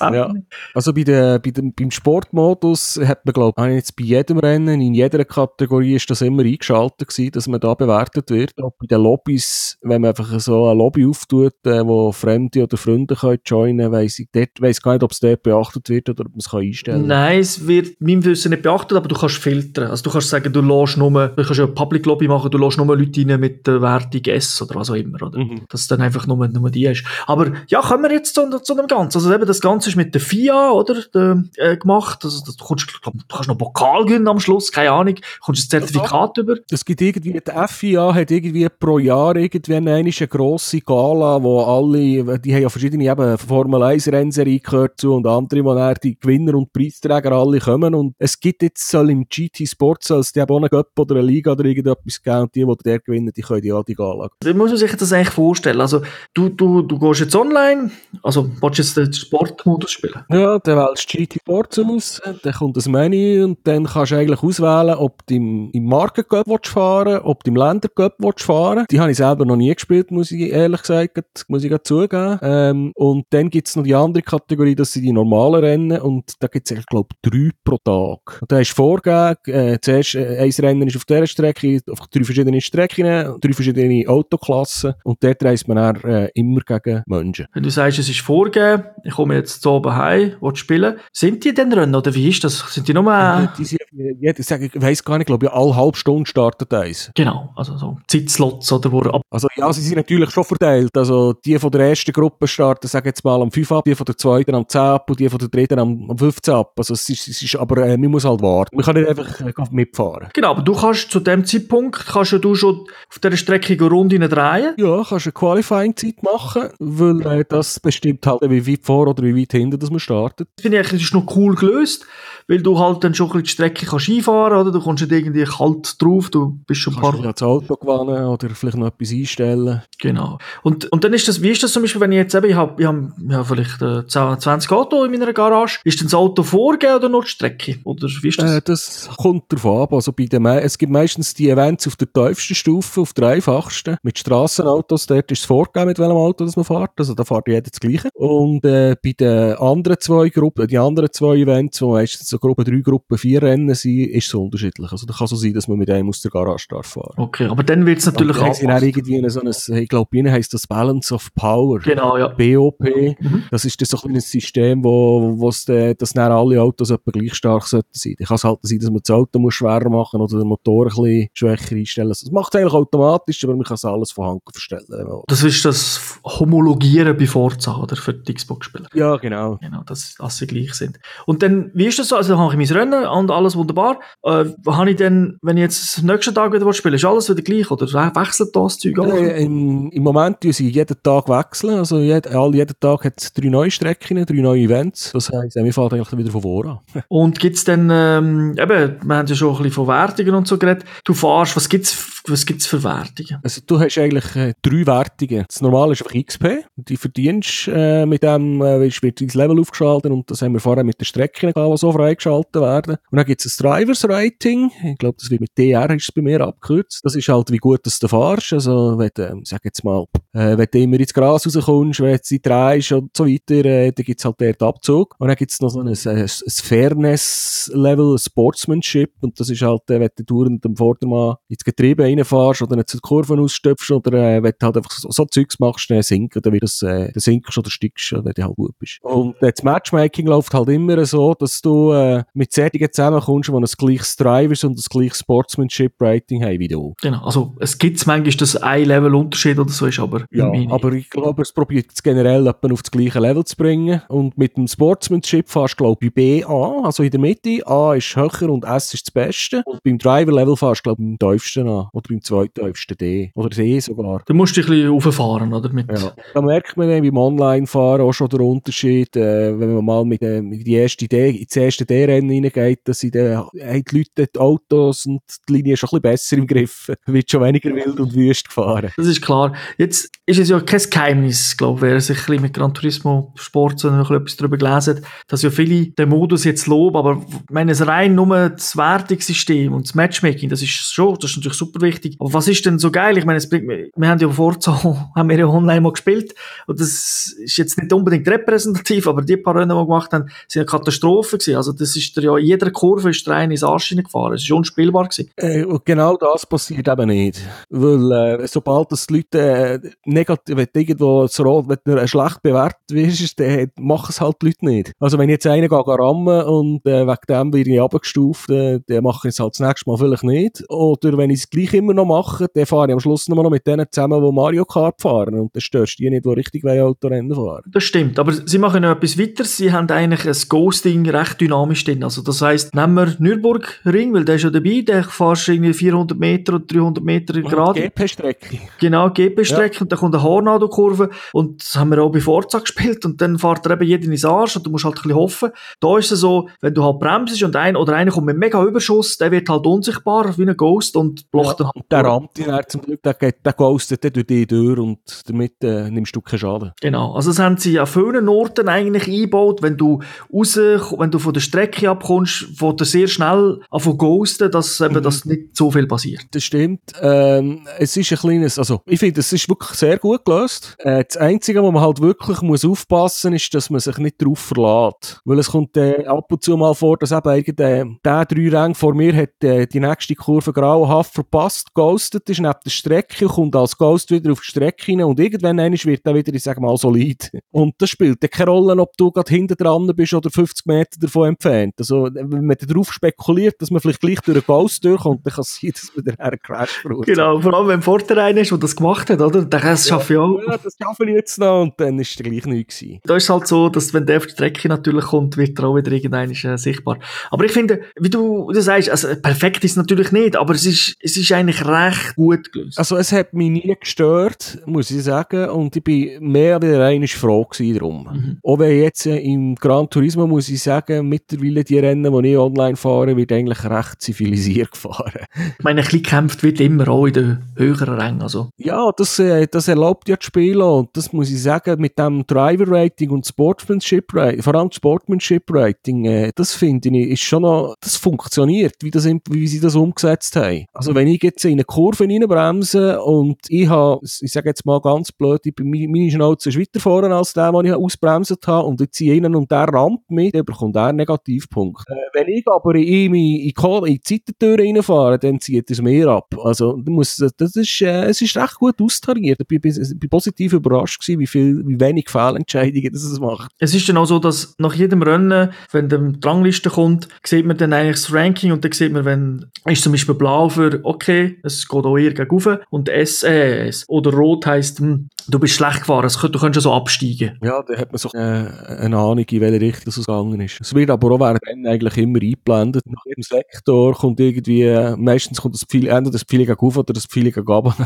ja. Also bei der, bei dem, beim Sportmodus hat man, glaube ich, jetzt bei jedem Rennen, in jeder Kategorie ist das immer eingeschaltet gewesen, dass man da bewertet wird. Auch bei den Lobbys, wenn man einfach so eine Lobby auftut, äh, wo Fremde oder Freunde können joinen, weiss ich dort, weiss gar nicht, ob es dort beachtet wird oder ob man es kann einstellen kann.
Nein, es wird meinem Wissen nicht beachtet, aber du kannst filtern. Also du kannst sagen, du lässt nur, du kannst ja eine Public Lobby machen, du lässt nur Leute rein mit der Wertung S oder was auch immer, oder? Mhm. Dass es dann einfach nur, nur die ist. Aber ja, kommen wir jetzt zu, zu dem Ganzen. Also eben das Ganze ist mit der FIA, oder, de, äh, gemacht. Also du, glaub, du kannst noch Pokal gewinnen am Schluss, keine Ahnung. Du kommst ein Zertifikat über.
Es gibt irgendwie, die FIA hat irgendwie pro Jahr irgendwie eine, eine grosse Gala, wo alle, die haben ja verschiedene eben Formel 1 Rennserie gehört zu und andere, wo dann die Gewinner und Preisträger alle kommen und es gibt jetzt soll im GT Sport soll es die auch einen Cup oder eine Liga oder irgendetwas geben und die, die der gewinnen, die können ja die Gala.
Wie muss man sich das eigentlich vorstellen? Also du, du, du gehst jetzt online, also willst du jetzt den Sportmodus spielen?
Ja, dann wählst du GT Sports aus, dann kommt das Menü und dann kannst du eigentlich auswählen, ob du im, im Markencup fahren ob du im Ländercup fahren Die habe ich selber noch nie gespielt, muss ich ehrlich gesagt, muss ich zugeben. Ähm, und dann gibt es noch die andere Kategorie, das sind die normalen Rennen und da gibt es, ich glaube, drei pro Tag. Und da hast du vorgegeben, äh, zuerst äh, ein Rennen ist auf dieser Strecke, auf drei verschiedene Strecken, drei verschiedene Autoklassen und dort reist man dann äh, immer gegen Menschen.
Wenn du sagst, es ist vorgegeben, ich komme jetzt zu oben heim, will spielen, sind die denn Rennen oder wie ist das? Sind die nur... Äh,
die sind, ich weiss gar nicht, glaube ich, alle halbe Stunde startet eins.
Genau, also so Zeitslots oder wo ab
Also ja, sie sind natürlich schon verteilt, also die von der ersten Gruppe starten, sagen jetzt mal am 5 ab, die von der zweiten am 10 ab und die von der dritten am, am 15 ab. Also es ist, es ist aber äh, man muss halt warten. Man kann nicht einfach äh, mitfahren.
Genau, aber du kannst zu dem Zeitpunkt, kannst du schon auf dieser Strecke eine Runde drehen?
Ja, kannst eine Qualifying-Zeit machen, weil äh, das bestimmt halt, wie weit vor oder wie weit hinter dass man startet.
Das finde ich, das ist noch cool gelöst, weil du halt dann schon ein bisschen die Strecke kannst einfahren oder du kommst nicht irgendwie kalt drauf, du bist schon ein
paar... Kannst das Auto gewinnen oder vielleicht noch etwas einstellen.
Genau. Und, und dann ist das, wie ist das zum Beispiel, wenn ich jetzt eben, ich habe ich hab, ich hab vielleicht äh, 20 Autos in meiner Garage, ist denn das Auto vorgegeben oder noch die Strecke? Oder wie ist das?
Äh, das kommt davon ab, also bei den, es gibt meistens die Events auf der tiefsten Stufe, auf der einfachsten, mit Strassenautos, dort ist es vorgegeben, mit welchem Auto das man fährt, also da fährt jeder das Gleiche. Und äh, bei den anderen zwei Gruppen, die anderen zwei Events, wo meistens so Gruppe 3, Gruppe 4 Rennen sind, ist es unterschiedlich. Also da kann so sein, dass man mit einem aus der Garage darf fahren.
Okay, aber dann wird es natürlich
auch... Sie irgendwie so ein, ich glaube, ihnen heisst das Balance of Power.
Genau, ja.
BOP. Mhm. Das ist das so ein System, wo, wo es, dass dann alle Autos etwa gleich stark sollten sein. Da kann es halt sein, dass man das Auto muss schwerer machen oder den Motor ein bisschen schwächer einstellen. Das macht es eigentlich automatisch, aber man kann es alles von Hand verstellen.
Das ist das Homologieren bei Forza, oder? Für die Xbox-Spieler.
Ja, genau.
Genau, dass, dass sie gleich sind. Und dann, wie ist das so? Also, dann habe ich mein Rennen und alles wunderbar. Äh, habe ich dann, wenn ich jetzt nächsten Tag wieder spiele, ist alles wieder gleich oder wechselt das Zeug
auch? Äh, im, Im Moment tun sie jeden Tag wechseln. Also, jed, all, jeden Tag hat es drei neue Strecken, drei neue Events. Das heisst, wir fahren eigentlich wieder von vor
an. und gibt es dann, ähm, eben, wir haben ja schon ein bisschen von Wertungen und so geredet. Du fährst, was gibt es was gibt's für Wertungen?
Also, du hast eigentlich äh, drei Wertungen. Das normale ist einfach XP. Die verdienst äh, mit dem, äh, wird dein Level aufgeschaltet und das haben wir vorher mit den Strecken gehabt, die so freigeschaltet werden. Und dann gibt es ein Drivers Rating. Ich glaube, das wird mit DR ist bei mir abgekürzt. Das ist halt, wie gut dass du fährst. Also, wenn du, ähm, sag jetzt mal, äh, wenn du immer ins Gras rauskommst, wenn du sie drehst und so weiter, äh, dann gibt es halt dort Abzug. Und dann gibt es noch so ein, ein, ein Fairness-Level, Sportsmanship. Und das ist halt, äh, wenn du dauernd am Vordermann ins Getriebe reinfährst oder nicht zu Kurven ausstöpfst oder äh, wenn du halt einfach so, so Zeugs machst, dann sinken, dann wird das, äh, dann sinkst oder steigst, wenn du halt gut bist. Und äh, das Matchmaking läuft halt immer so, dass du äh, mit Zertigen zusammenkommst, die ein gleiches Drivers und ein gleiches Sportsmanship-Rating haben wie du.
Genau, also es gibt manchmal, dass ein Level Unterschied oder so ist, aber...
Ja, aber ich glaube, es probiert es generell auf das gleiche Level zu bringen und mit dem Sportsmanship fährst du, glaube ich, B, A, also in der Mitte, A ist höher und S ist das Beste und beim Driver-Level fährst du, glaube ich, am tiefsten an oder beim zweittiefsten D oder D sogar.
Du musst dich ein bisschen rauffahren, oder? Mit
ja. Da merkt man beim Online-Fahren auch schon den Unterschied, äh, wenn man mal mit, äh, mit die erste D, ins erste D-Rennen reingeht, dass sie dann, äh, die Leute die Autos und die Linie schon ein bisschen besser im Griff. wird schon weniger wild und wüst gefahren.
Das ist klar. Jetzt ist es ja kein Geheimnis, glaube ich, wer sich ein bisschen mit Gran Turismo Sport so etwas darüber gelesen hat, dass ja viele den Modus jetzt loben, aber meine, es rein nur das Wertungssystem und das Matchmaking, das ist schon, das ist natürlich super wichtig. Aber was ist denn so geil? Ich meine, es bringt, wir haben ja Forza, haben wir ja online mal gespielt und das ist jetzt nicht unbedingt repräsentativ, aber die paar Rennen, die wir gemacht haben, sind eine Katastrophe gewesen. Also das ist ja, in jeder Kurve ist der eine ins Arsch gefahren. Es ist unspielbar gewesen.
Äh, und genau das passiert eben nicht. Weil, äh, sobald das die Leute, äh, negativ, wenn irgendwo das Rot, wenn du schlecht bewertet wirst, dann machen es halt die Leute nicht. Also wenn jetzt einer geht rammen und äh, wegen dem werde ich abgestuft, äh, dann mache ich es halt das nächste Mal vielleicht nicht. Oder wenn ich es gleich immer noch mache, dann fahre ich am Schluss noch mit denen zusammen, die Mario Kart fahren. Und dann störst du die nicht, die richtig Autorennen fahren.
Das stimmt, aber sie machen noch etwas weiter. Sie haben eigentlich ein Ghosting recht dynamisch drin. Also das heisst, nehmen wir Nürburgring, weil der ist ja dabei, der fährst irgendwie 400 Meter oder 300 Meter gerade.
GP-Strecke.
Genau, GP-Strecke. Ja. Dann kommt eine Hornado-Kurve und das haben wir auch bei Forza gespielt und dann fährt er eben jeden ins Arsch und du musst halt ein bisschen hoffen. Da ist es so, wenn du halt bremst und ein oder einer kommt mit mega Überschuss, der wird halt unsichtbar wie ein Ghost und blockt
ja,
dann halt.
Der rammt ihn zum Glück, der, der ghostet durch die durch und damit äh, nimmst du keinen Schaden.
Genau, also das haben sie an vielen Orten eigentlich eingebaut, wenn du raus, wenn du von der Strecke abkommst, wo du sehr schnell von ghosten, dass eben
Mhm.
das nicht so viel passiert.
Das stimmt. Ähm, es ist ein kleines, also ich finde, es ist wirklich sehr gut gelöst. Äh, das Einzige, wo man halt wirklich muss aufpassen ist, dass man sich nicht darauf verlässt. Weil es kommt äh, ab und zu mal vor, dass eben irgendwie äh, der drei Ränge vor mir hat äh, die nächste Kurve grauenhaft verpasst, ghostet ist neben der Strecke, kommt als Ghost wieder auf die Strecke rein und irgendwann wird er wieder, ich sag mal, solid. Und das spielt dann keine Rolle, ob du gerade hinten dran bist oder 50 Meter davon entfernt. Also, wenn man darauf spekuliert, dass man vielleicht gleich durch einen Ghost durchkommt, dann kann es sein, dass man dann einen Crash verursacht.
Genau, vor allem wenn vorne einer ist, der das gemacht hat, oder? Der das schaffe ich auch.
Ja, das schaffe ich jetzt noch und dann ist es gleich nichts gewesen.
Da ist es halt so, dass wenn der auf die Strecke natürlich kommt, wird er auch wieder irgendein äh, sichtbar. Aber ich finde, wie du, du sagst, also perfekt ist es natürlich nicht, aber es ist, es ist eigentlich recht gut gelöst.
Also es hat mich nie gestört, muss ich sagen, und ich bin mehr oder weniger froh gewesen darum.
Mhm.
Auch wenn jetzt äh, im Gran Turismo, muss ich sagen, mittlerweile die Rennen, die ich online fahre, wird eigentlich recht zivilisiert gefahren.
Ich meine, ein bisschen kämpft wird immer auch in den höheren Rängen, also.
Ja, das, äh, das erlaubt ja die Spieler und das muss ich sagen, mit dem Driver Rating und Sportsmanship Rating, vor allem Sportsmanship Rating, äh, das finde ich, ist schon noch, das funktioniert, wie, das, wie sie das umgesetzt haben. Also wenn ich jetzt in eine Kurve reinbremse und ich habe, ich sage jetzt mal ganz blöd, ich bin, meine Schnauze ist weiter vorne als der, den ich ausbremset habe und ich ziehe ihn und der rammt mich, dann bekommt er einen Negativpunkt. Äh, wenn ich aber in, in, in, die Seitentür reinfahre, dann zieht es mir ab. Also, du musst, das ist, äh, es ist recht gut austariert. Bin, bin, positiv überrascht gewesen, wie viel, wie wenig Fehlentscheidungen das es macht.
Es ist dann auch so, dass nach jedem Rennen, wenn die Rangliste kommt, sieht man dann eigentlich das Ranking und dann sieht man, wenn, ist zum Beispiel blau für, okay, es geht auch eher gegen rauf und S, äh, S. Oder rot heisst, hm, du bist schlecht gefahren, es du könntest so absteigen.
Ja, da hat man so äh, eine Ahnung, in welche Richtung das gegangen ist. Es wird aber auch während Rennen eigentlich immer eingeblendet. Nach jedem Sektor kommt irgendwie, äh, meistens kommt das Pfeil, entweder das Pfeil rauf oder das Pfeil gegen.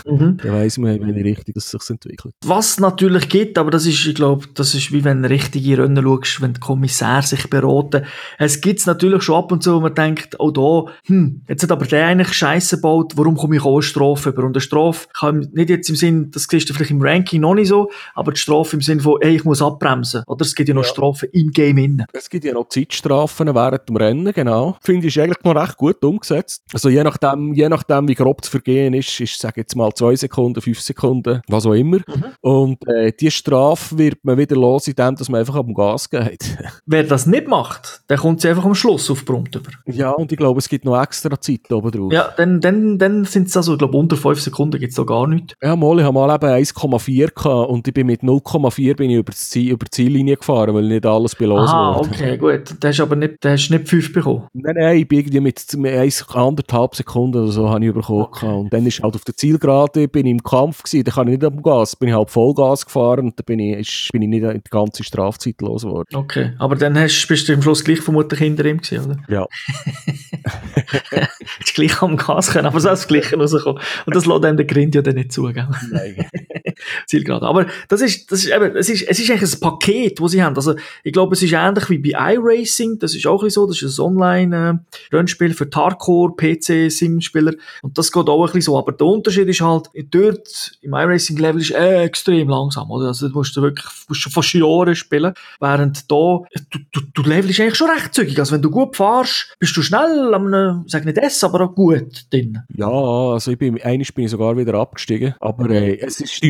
Mhm.
Dann weiss man, in welche Richtung das sich entwickelt.
Was natürlich gibt, aber das ist, ich glaube, das ist wie wenn du richtige Rennen schaust, wenn die Kommissär sich beraten. Es gibt's natürlich schon ab und zu, wo man denkt, oh da, hm, jetzt hat aber der eigentlich Scheiße gebaut, warum komme ich auch eine Strafe über? Und eine Strafe kann nicht jetzt im Sinn, das siehst du vielleicht im Ranking noch nicht so, aber die Strafe im Sinn von, ey, ich muss abbremsen. Oder es gibt ja noch
Ja.
Strafen im Game innen.
Es gibt ja noch Zeitstrafen während dem Rennen, genau. Finde ich eigentlich noch recht gut umgesetzt. Also je nachdem, je nachdem wie grob das Vergehen ist, ist, sage jetzt mal, zwei Sekunden, fünf Sekunden, was auch immer. Und äh, die Strafe wird man wieder los, indem dass man einfach am Gas geht.
Wer das nicht macht, der kommt sie einfach am Schluss auf Brummt über.
ja, und ich glaube, es gibt noch extra Zeit oben drauf.
Ja, dann, dann, dann sind es also, ich glaube, unter 5 Sekunden gibt's da gar nichts.
Ja, mal, ich habe mal eben 1,4 gehabt und ich bin mit 0,4 bin ich über, Ziel, über die Ziellinie gefahren, weil nicht alles los
Ah,
wurde.
okay, gut. Der hast aber nicht, hast nicht 5 bekommen.
Nein, nein, ich bin irgendwie mit, mit 1,5 Sekunden oder so habe ich bekommen.
Okay.
Und dann ist halt auf der Zielgerade, bin ich im Kampf gewesen, dann kann ich nicht am Gas, bin ich halt Vollgas gefahren und dann bin ich, ist, bin ich nicht die ganze Strafzeit los geworden.
Okay, aber dann hast, bist du am Schluss gleich vermutlich hinter ihm gewesen, oder?
Ja.
Hättest gleich am Gas können, aber so das Gleiche rauskommen. Und das lässt einem der Grind ja dann nicht zu, gell?
Nein.
Zielgerade. Aber das ist, das ist eben, es ist, es ist eigentlich ein Paket, das sie haben. Also, ich glaube, es ist ähnlich wie bei iRacing. Das ist auch ein so. Das ist ein Online-Rennspiel für Hardcore, PC-Sim-Spieler. Und das geht auch ein bisschen so. Aber der Unterschied ist halt, dort, im iRacing-Level ist äh, extrem langsam, oder? Also, du musst wirklich, musst schon fast Jahre spielen. Während da, du, du, du levelst eigentlich schon recht zügig. Also, wenn du gut fahrst, bist du schnell am, einem, sag nicht S, aber auch gut drin.
Ja, also ich bin, eines bin ich sogar wieder abgestiegen. Aber äh, es ist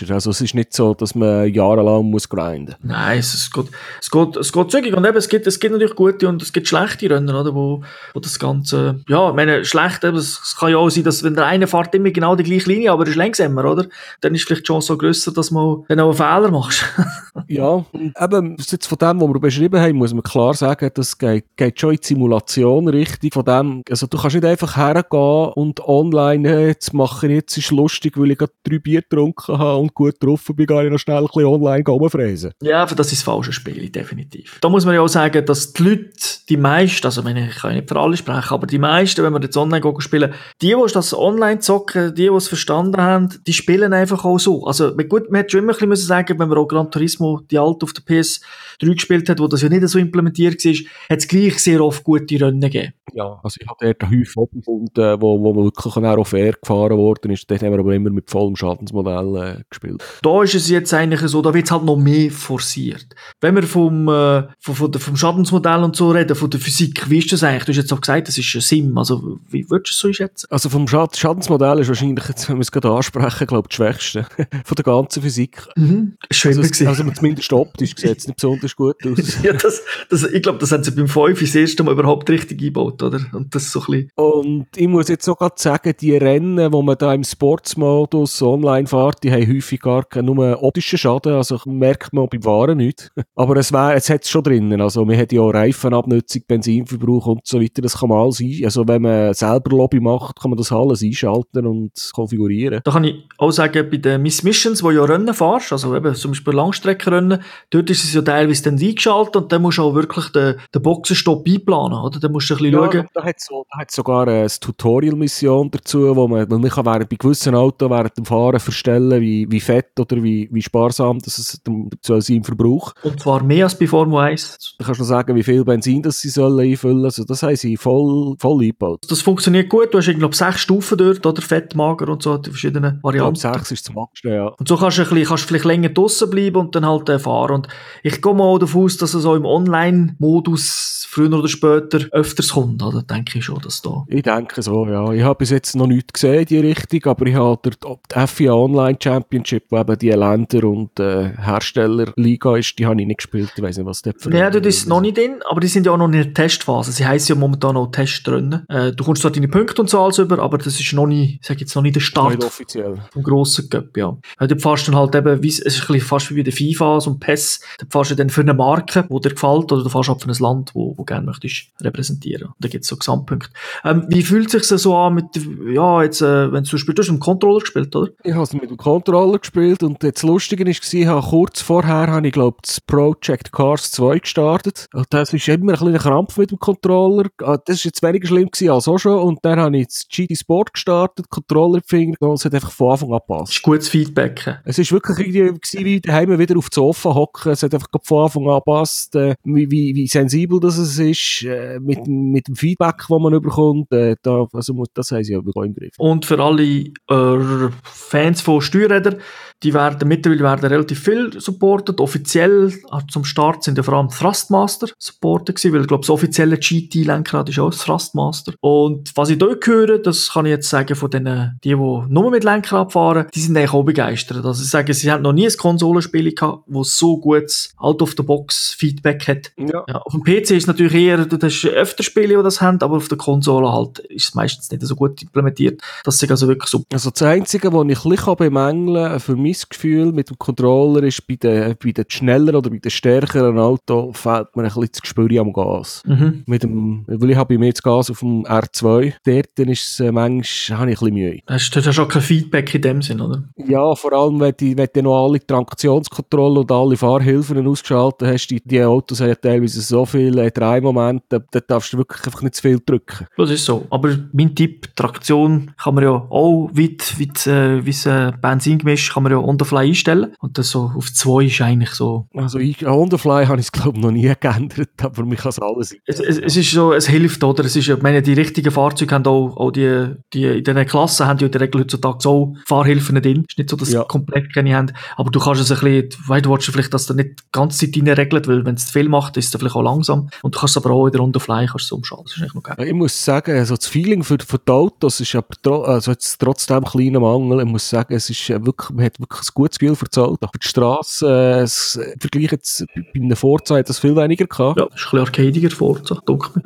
dynamischer. Also es ist nicht so, dass man jahrelang muss grinden.
Nein, es, geht, es, geht, es geht zügig. Und eben, es gibt, es gibt natürlich gute und es gibt schlechte Rennen, oder? Wo, wo das Ganze, ja, ich meine, schlecht, eben, es, es kann ja auch sein, dass wenn der eine fährt immer genau die gleiche Linie, aber ist langsamer, oder? Dann ist vielleicht die Chance so grösser, dass man dann auch einen Fehler machst.
Ja, eben, jetzt von dem, was wir beschrieben haben, muss man klar sagen, das geht, geht schon in die Simulation richtig von dem, also du kannst nicht einfach hergehen und online, hey, jetzt mache ich jetzt ist lustig, weil ich gerade drei Bier getrunken habe und gut drauf bin, gehe ich noch schnell ein bisschen online rumfräsen.
ja, das ist das falsche Spiel, definitiv. Da muss man ja auch sagen, dass die Leute, die meisten, also ich kann ja nicht für alle sprechen, aber die meisten, wenn wir jetzt online spielen, die, die das online zocken, die, die es verstanden haben, die spielen einfach auch so. Also, gut, man hätte schon immer ein bisschen sagen wenn man auch Gran Turismo, die alte auf der PS3 gespielt hat, wo das ja nicht so implementiert war, hat es gleich sehr oft gute Rennen gegeben.
Ja, also ich habe dort häufig gefunden, äh, wo, wo wirklich auch fair gefahren worden ist. Dort haben wir aber immer mit vollem Schadensmodell äh, gespielt.
Da ist es jetzt eigentlich so, da wird es halt noch mehr forciert. Wenn wir vom, äh, vom, vom, vom Schadensmodell und so reden, von der Physik, wie ist das eigentlich? Du hast jetzt auch gesagt, das ist ein Sim. Also, wie würdest du es so schätzen?
Also vom Schad Schadensmodell ist wahrscheinlich, jetzt, wenn wir es gerade ansprechen, glaube ich, das Schwächste von der ganzen Physik.
Mhm.
Schön also, also zumindest optisch sieht es nicht besonders gut aus.
ja, das, das, ich glaube, das haben sie beim 5 das erste Mal überhaupt richtig eingebaut, oder? Und das so ein bisschen.
Und ich muss jetzt sogar sagen, die Rennen, wo man da im Sportsmodus online fährt, die haben häufig gar nur optischen Schaden, also merkt man beim Waren nicht. Aber es, wär, es hat es schon drinnen, also man hat ja auch Reifenabnutzung, Benzinverbrauch und so weiter, das kann man alles ein, also wenn man selber Lobby macht, kann man das alles einschalten und konfigurieren.
Da kann ich auch sagen, bei den Miss Missions, wo du ja Rennen fährst, also eben zum Beispiel Langstreckenrennen, dort ist es ja teilweise dann eingeschaltet und dann musst du auch wirklich den, den Boxenstopp einplanen, oder? Dann musst du ein bisschen ja, schauen.
Da hat so, es sogar eine Tutorial-Mission dazu, wo man, man kann während, bei gewissen Autos während dem Fahren verstellen, wie, wie fett oder wie, wie sparsam das es soll sein im Verbrauch.
Und zwar mehr als bei Formel 1.
Da kannst du sagen, wie viel Benzin das sie sollen einfüllen. Also das haben sie voll, voll eingebaut.
Das funktioniert gut. Du hast, ich glaube, sechs Stufen dort, oder? Fett, mager und so, die verschiedenen Varianten. Ich
glaube, sechs ist das Maximum, ja.
Und so kannst du, ein bisschen, kannst vielleicht länger draussen bleiben und dann halt äh, fahren. Und ich gehe mal davon aus, dass es auch im Online-Modus früher oder später öfters kommt, oder? Denke ich schon, dass da.
Ich denke so, ja. Ich habe bis jetzt noch nichts gesehen in die Richtung, aber ich habe die FIA Online Championship, wo eben die Länder- und äh, Herstellerliga ist, die habe ich nicht gespielt. Ich weiß nicht, was
das für Ja, das ist noch nicht drin, aber die sind ja auch noch in der Testphase. Sie heißen ja momentan noch Test drin. Äh, du kommst zwar deine Punkte und so alles über, aber das ist noch nicht, ich sage jetzt noch nicht der Start. Nicht
offiziell.
Vom grossen Cup, ja. Äh, du fährst dann halt eben, wie, es ist ein bisschen fast wie bei der FIFA, so ein PES, da fährst du dann für eine Marke, die dir gefällt, oder du fährst halt für ein Land, wo, wo gerne möchtest repräsentieren. Da gibt es so Gesamtpunkte. Ähm, wie fühlt sich das so an mit, ja, jetzt, äh, wenn du spielst, du hast mit dem Controller gespielt, oder?
Ich habe mit dem Controller gespielt und das Lustige war, kurz vorher, habe ich glaube das Project Cars 2 gestartet. Und das ist immer ein kleiner Krampf mit dem Controller. Ah, das ist jetzt weniger schlimm gewesen als auch schon. Und dann habe ich das GT Sport gestartet, Controller Finger, und es hat einfach von Anfang an gepasst. Das
ist gutes Feedback.
Es ist wirklich irgendwie wie daheim wieder auf das Sofa hocken. Es hat einfach von Anfang an gepasst, äh, wie, wie, wie sensibel das es ist, äh, mit, mit dem Feedback, das man bekommt. Äh, da, also, das haben sie aber im Griff.
Und für alle äh, Fans von Steuerrädern, die werden mittlerweile werden relativ viel supportet. Offiziell äh, zum Start sind ja vor allem Thrustmaster supportet gewesen, weil ich glaube, das offizielle GT-Lenkrad ist auch das Thrustmaster. Und was ich dort höre, das kann ich jetzt sagen von denen, die, die nur mit Lenkrad fahren, die sind eigentlich auch begeistert. Also sie sagen, sie haben noch nie ein Konsolenspiel gehabt, wo so gutes Out-of-the-Box-Feedback hat. Ja. ja. auf dem PC ist es natürlich eher, du hast öfter Spiele, die das haben, aber auf der Konsole halt ist es meistens nicht so gut implementiert. Das ist also wirklich super.
Also das Einzige, was ich ein bisschen bemängeln kann, für mein Gefühl mit dem Controller, ist bei den, bei den schnelleren oder bei den stärkeren Auto fehlt mir ein bisschen das Gespür am Gas. Mhm. Mit dem, weil ich habe bei mir das Gas auf dem R2, dort dann ist es äh, manchmal, habe ich ein bisschen Mühe.
Hast du hast auch kein Feedback in dem Sinn, oder?
Ja, vor allem, wenn du, wenn du noch alle Traktionskontrollen und alle Fahrhilfen ausgeschaltet hast, die, die Autos haben ja teilweise so viele Drehmomente, da darfst du wirklich einfach nicht zu viel drücken.
Das ist so. Aber mein Tipp, Traktion kann man ja auch weit, weit äh, wie ein Benzingemisch kann man ja on the fly einstellen. Und das so auf zwei ist eigentlich so.
Also ich, fly habe ich es glaube noch nie geändert, aber mich kann es alles
es, es, es, ist so, es hilft, oder? Es ist, ich meine, die richtigen Fahrzeuge haben auch, auch die, die, in diesen Klassen haben die in der Regel heutzutage so Fahrhilfen drin. Es ist nicht so, dass ja. sie komplett keine haben. Aber du kannst es ein bisschen, weil du willst vielleicht, dass der nicht die ganze Zeit regelt, weil wenn es zu viel macht, ist es vielleicht auch langsam. Und du kannst aber auch in der on the fly kannst du umschalten. Das ist
eigentlich noch geil. Ich muss sagen, also das Feeling für, für die Autos ist aber, also jetzt trotzdem kleiner Mangel. Ich muss sagen, es ist wirklich, man hat wirklich ein gutes Gefühl für das Auto. Für die Straße, äh, vergleich jetzt bei einem Forza hat das viel weniger gehabt.
Ja, das ist ein bisschen arcadiger Forza,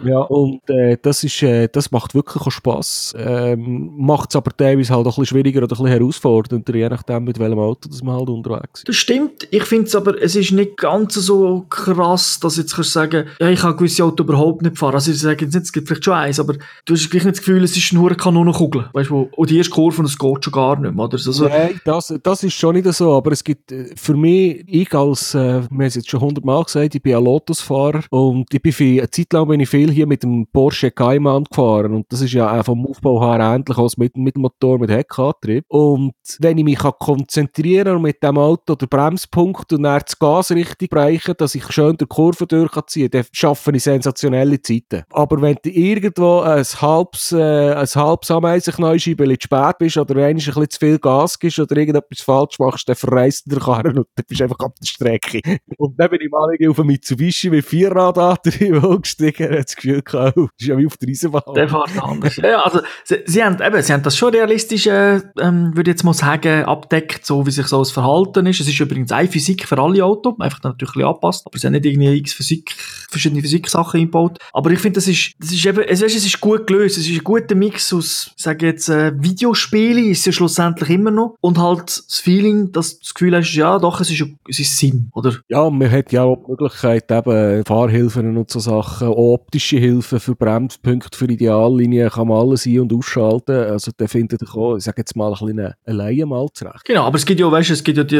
Ja, und äh, das ist, äh, das macht wirklich auch Spass. Ähm, macht es aber teilweise halt auch ein bisschen schwieriger oder ein bisschen herausfordernder, je nachdem, mit welchem Auto das man halt unterwegs ist.
Das stimmt. Ich finde es aber, es ist nicht ganz so krass, dass jetzt kannst du sagen, ja, ich kann gewisse Auto überhaupt nicht fahren. Also ich sage jetzt nicht, es gibt vielleicht schon eins, aber du hast gleich nicht das Gefühl, es ist nur eine Kanonenkugel. Weißt du, und die erste Kurve und es geht schon gar nicht mehr, oder? Also,
Nein, das, das ist schon nicht so, aber es gibt äh, für mich, ich als, äh, wir haben es jetzt schon hundertmal gesagt, ich bin ein Lotus-Fahrer und ich bin viel, eine Zeit lang bin ich viel hier mit dem Porsche Cayman gefahren und das ist ja auch vom Aufbau her ähnlich als mit, mit dem Motor mit Heckantrieb und wenn ich mich kann konzentrieren und mit dem Auto den Bremspunkt und dann das Gas richtig bereichen, dass ich schön der Kurve durchziehen kann, dann schaffe ich sensationelle Zeiten. Aber wenn du irgendwo ein halbes, äh, ein halbes Ameisenknäuscheibe zu spät bist oder wenn ein bisschen zu viel Gas gibst oder irgendetwas falsch machst, dann verreist der Karren und dann bist du einfach auf der Strecke. Und dann bin ich mal auf einem Mitsubishi mit vier Radantrieb gestiegen und das Gefühl gehabt, das ist ja wie auf der Eisenbahn.
Der fährt anders. ja, also, sie, sie, haben, eben, sie haben das schon realistisch, äh, ähm, würde ich jetzt mal sagen, abdeckt, so wie sich so das Verhalten ist. Es ist übrigens eine Physik für alle Autos, einfach natürlich ein bisschen angepasst, aber sie haben nicht irgendwie x Physik, verschiedene Physiksachen eingebaut. Aber ich finde, das ist, das ist eben, es, weißt, es ist gut gelöst. Es ist ein guter Mix aus, sage jetzt, äh, Videospiele, ist ja schlussendlich immer noch, und halt das Feeling, dass du das Gefühl hast, ja, doch, es ist, es ist Sim, oder?
Ja, man hat ja auch die Möglichkeit, eben Fahrhilfen und so Sachen, optische Hilfen für Bremspunkte, für Ideallinien, kann man alles ein- und ausschalten. Also, da findet ihr auch, ich sage jetzt mal, ein bisschen eine Laie mal zurecht.
Genau, aber es gibt ja, weißt du, es gibt ja die,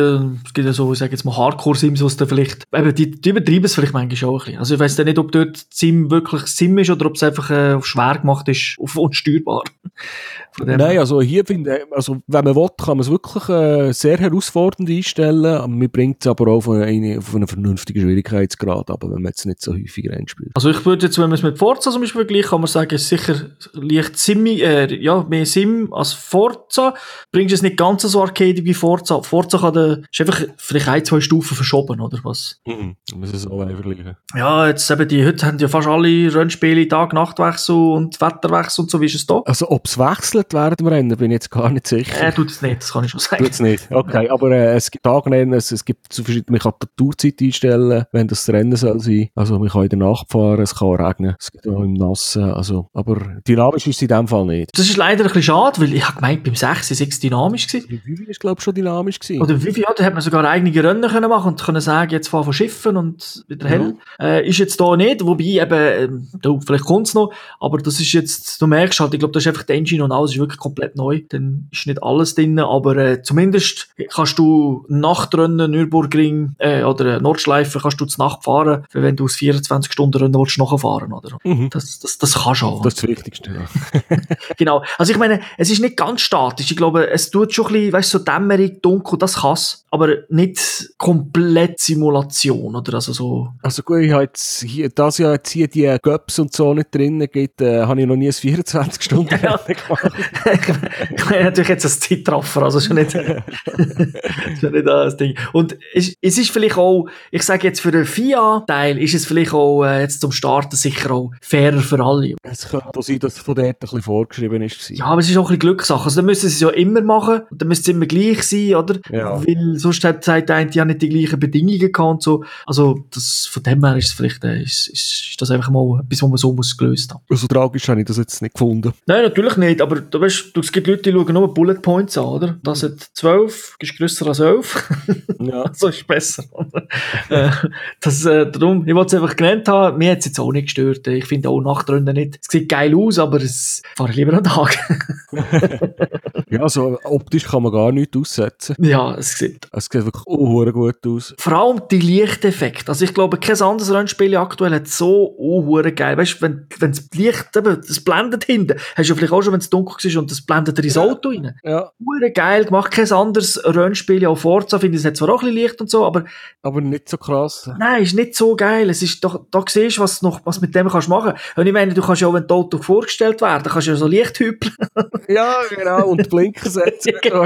es gibt ja so, ich sage jetzt mal Hardcore-Sims, was da vielleicht, eben, die, die übertreiben es vielleicht manchmal auch ein bisschen. Also, ich weiss dann nicht, ob dort Sim wirklich Sim ist oder ob es einfach äh, auf schwer gemacht ist, auf unsteuerbar.
Nein, also hier finde ich, also wenn man will, kann man es wirklich äh, sehr herausfordernd einstellen. Man bringt es aber auch auf, eine, auf einen vernünftigen Schwierigkeitsgrad, aber wenn man jetzt nicht so häufig reinspielt.
Also ich würde jetzt, wenn man es mit Forza zum Beispiel vergleicht, kann man sagen, es ist sicher leicht Simmi, äh, ja, mehr Sim als Forza. Bringst es nicht ganz so arcade wie Forza. Forza kann der, ist einfach vielleicht ein, zwei Stufen verschoben, oder was?
Mhm. Muss es auch vergleichen.
Ja, jetzt eben die, heute haben ja fast alle Rennspiele Tag-Nachtwechsel und Wetterwechsel und so, wie ist es da?
Also ob es wechselt während dem Rennen, bin ich jetzt gar nicht sicher.
Äh, tut es nicht, das kann ich schon sagen.
Tut es nicht, okay. Aber äh, es gibt Tagrennen, es, es gibt so verschiedene, man kann die Tourzeit einstellen, wenn das Rennen soll sein. Also man kann in der Nacht fahren, es kann regnen, es gibt auch im Nassen, also, aber dynamisch ist es in dem Fall nicht.
Das ist leider ein bisschen schade, weil ich habe gemeint, beim 6 ist es dynamisch gewesen.
Wie viel ist glaube ich schon dynamisch gewesen?
Oder viel, ja, da hat man sogar eigene Rennen können machen und können sagen, jetzt fahren von Schiffen und wieder hell. Ja. Äh, ist jetzt da nicht, wobei eben, da, vielleicht kommt's noch, aber das ist jetzt, du merkst halt, ich glaube, das ist einfach die Engine und alles ist wirklich komplett neu, dann ist nicht alles drin, aber äh, zumindest kannst du Nachtrennen, Nürburgring äh, oder Nordschleife kannst du zur Nacht fahren, wenn du aus 24 Stunden Rennen willst, nachfahren, oder?
Mhm.
Das, das, das kann schon.
Das ist das Wichtigste, ja.
genau. Also ich meine, es ist nicht ganz statisch. Ich glaube, es tut schon ein bisschen, weißt so dämmerig, dunkel, das kann's, aber nicht komplett Simulation, oder? Also so.
Also gut, ich habe jetzt hier, das ja jetzt hier die Göps und so nicht drin gibt, äh, habe ich noch nie ein 24 Stunden
Ja.
Gemacht.
ich meine natürlich jetzt als Zeitraffer, also schon nicht, schon nicht das Ding. Und es, es ist vielleicht auch, ich sage jetzt für den FIA-Teil, ist es vielleicht auch äh, jetzt zum Starten sicher auch fairer für alle.
Es könnte auch sein, dass es von dort ein bisschen vorgeschrieben ist.
Ja, aber es ist auch ein bisschen Glückssache. Also dann müssen sie es ja immer machen und dann müssen sie immer gleich sein, oder?
Ja.
Weil sonst hat der eine, die haben nicht die gleichen Bedingungen gehabt und so. Also das, von dem her ist es vielleicht, äh, ist, ist, ist das einfach mal etwas, was man so muss gelöst haben.
Also tragisch habe ich das jetzt nicht gefunden.
Nein, natürlich nicht, aber du weißt, es gibt Leute, die schauen nur Bullet Points an, oder? Das hat 12, ist grösser als 11.
Ja.
so ist besser. Äh, das, äh, darum, ich wollte es einfach genannt haben, mir hat es jetzt auch nicht gestört. Ich finde auch Nachtrennen nicht, es sieht geil aus, aber es fahre ich lieber am Tag.
ja, also optisch kann man gar nichts aussetzen.
ja, es sieht
Es sieht wirklich oh, gut aus.
vor allem die Lichteffekte. Also ich glaube, kein anderes Rennspiel aktuell hat so oh, geil. Weißt du, wenn, wenn das Licht, eben, das blendet hinten, hast du vielleicht auch schon, wenn es dunkel ist und das blendet dir ins. Auto rein.
Ja,
Hure geil gemacht. Kein anderes Rennspiel, auch Forza, finde ich, es hat zwar auch ein bisschen Licht und so, aber
aber nicht so krass.
nein, ist nicht so geil. Es ist doch, da siehst du, was noch, was mit dem kannst machen. Und ich meine, du kannst ja auch, wenn das Auto vorgestellt werden, kannst du ja so Licht hüpeln.
Ja, genau. Und Blinker setzen.
Genau.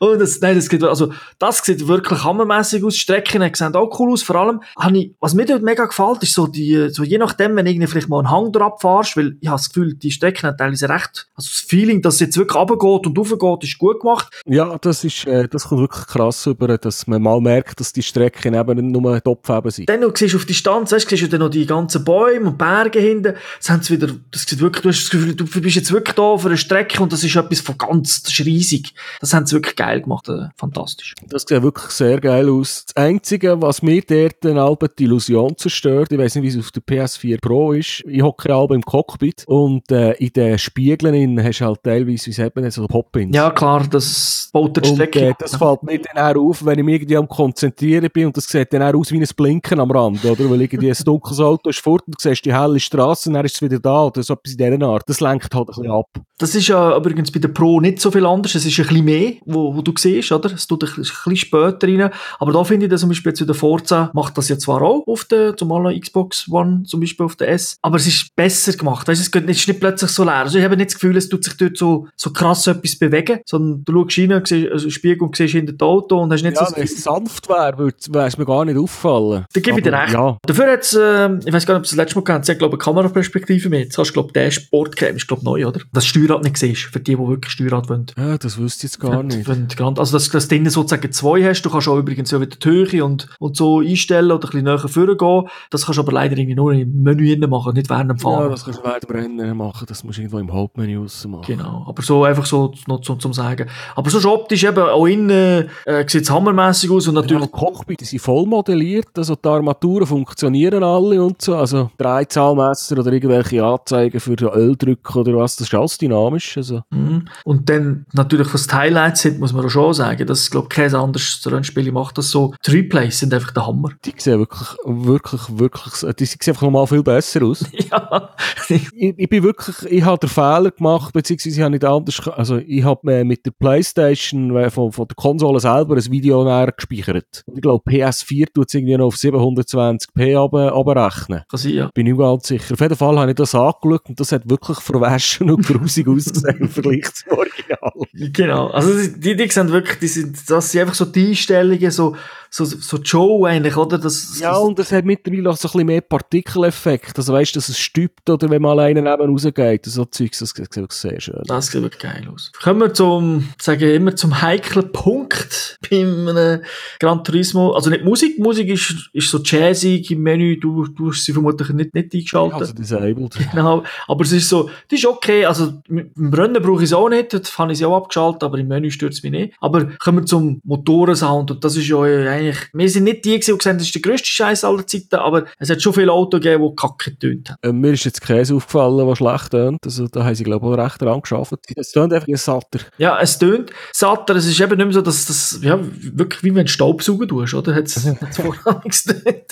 Und das, nein, das sieht, also, das sieht wirklich hammermässig aus. Die Strecken sehen auch cool aus. Vor allem, ich, was mir dort mega gefällt, ist so die, so je nachdem, wenn irgendwie vielleicht mal einen Hang drauf fahrst, weil ich habe das Gefühl, die Strecken haben teilweise recht, also das Feeling, dass es jetzt wirklich runtergeht und raufgeht, ist gut gemacht.
Ja, das ist, äh, das kommt wirklich krass über, dass man mal merkt, dass die Strecken eben nicht nur Topfeben sind.
Dann noch siehst du auf Distanz, weißt, siehst du dann noch die ganzen Bäume und Berge hinten. Das haben sie wieder, das sieht wirklich, du hast das Gefühl, du bist jetzt wirklich da auf einer Strecke und das ist etwas von ganz, das ist riesig. Das haben sie wirklich geil gemacht, äh, fantastisch.
Das sieht wirklich sehr geil aus. Das Einzige, was mir dort dann Albert die Illusion zerstört, ich weiß nicht, wie es auf der PS4 Pro ist, ich hocke Alben im Cockpit und äh, in den Spiegeln hast du halt teilweise, wie sagt man so Pop-ins.
Ja, klar, das, baut er die
Und
Strecke.
äh, das fällt mir dann auch auf, wenn ich mich irgendwie am Konzentrieren bin und das sieht dann auch aus wie ein Blinken am Rand, oder? Weil irgendwie ein dunkles Auto ist fort und du siehst die helle Straße und dann ist es wieder da oder so etwas in dieser Art. Das lenkt halt ein bisschen ab.
Das ist ja übrigens bei der Pro nicht so viel anders. Es ist ein bisschen mehr, wo, wo du siehst, oder? Es tut ein bisschen- später rein. Aber da finde ich, dass zum Beispiel jetzt wieder Forza macht das ja zwar auch auf der normalen Xbox One, zum Beispiel auf der S, aber es ist besser gemacht. Weißt, es geht nicht, es ist nicht plötzlich so leer. Also ich habe nicht das Gefühl, es tut sich dort so, so krass etwas bewegen, sondern du schaust rein, siehst, also Spiegel und siehst hinter das Auto und hast nicht
Ja,
so
wenn es sanft wäre, wäre es mir gar nicht auffallen.
Da gebe ich dir recht.
Ja,
Dafür hat es, äh, ich weiß gar nicht, ob du das letzte Mal sie hat, glaube ich, eine Kameraperspektive mit. Jetzt hast du, glaube ich, Sportcam, ist, glaube neu, oder? Das Steuerrad nicht siehst, für die, die wirklich Steuerrad wollen.
ja, das wüsste ich jetzt gar nicht.
Wenn Also, dass, dass du drinnen sozusagen zwei hast, du kannst auch übrigens ja wieder die Höhe und, und so einstellen oder ein bisschen näher vorne gehen. Das kannst du aber leider irgendwie nur im Menü machen, nicht während dem
Ja,
Fahren.
das kannst du während dem Rennen machen, das musst du irgendwo im Hauptmenü rausmachen.
Genau, aber so einfach so noch zum, zum Sagen. Aber so optisch eben auch innen äh, sieht es hammermässig aus und
Ja,
natürlich
die Cockpit die sind voll modelliert, also die Armaturen funktionieren alle und so, also Dreizahlmesser oder irgendwelche Anzeigen für Öldrück oder was, das ist alles dynamisch, also.
Mhm. Und dann natürlich, was die Highlights sind, muss man auch schon sagen, dass, glaube kein anderes Rennspiel macht das so. Die Replays sind einfach der Hammer.
Die sehen wirklich, wirklich, wirklich, die sehen einfach nochmal viel besser aus.
ja.
ich, ich bin wirklich, ich habe den Fehler gemacht, beziehungsweise ich habe nicht anders, also ich habe äh, mit der Playstation äh, von, von der Konsole selber ein Video näher gespeichert. Und ich glaube, PS4 tut es irgendwie noch auf 720p aber, aber rechnen.
Kann sein, ja.
Bin ich gar nicht sicher. Auf jeden Fall habe ich das angeschaut und das hat wirklich verwaschen und grusig ausgesehen im Vergleich zum Original.
Genau. Also, die, die sehen wirklich, die sind, das sind einfach so die Einstellungen, so, so, so Joe eigentlich, oder? Das,
Ja, und es hat mittlerweile auch so ein bisschen mehr Partikeleffekt. Also weißt du, dass es stübt oder wenn mal einer neben rausgeht. So Zeugs, das sieht sehr schön.
das sieht wirklich geil aus. Kommen wir zum, sage ich immer, zum heiklen Punkt beim äh, Gran Turismo. Also nicht Musik. Musik ist, ist so jazzig im Menü. Du, du hast sie vermutlich nicht, nicht eingeschaltet.
Also disabled.
Genau, aber es ist so, das ist okay, also dem Rennen brauche ich es auch nicht, das habe ich sie auch abgeschaltet, aber im Menü stört es mich nicht. Aber kommen wir zum Motorensound und das ist ja eigentlich, wir sind nicht die die gesagt haben, das ist der grösste Scheiß aller Zeiten, aber es hat schon viele Autos gegeben, die kacke getönt haben.
Äh, mir ist jetzt Käse aufgefallen, der schlecht tönt. Also da haben sie, glaube ich, auch recht dran geschafft. Es tönt einfach wie ein Satter.
Ja, es tönt satter, es ist eben nicht mehr so, dass das, ja, wirklich wie wenn du Staubsaugen tust, oder? Hat's vorher nichts getönt.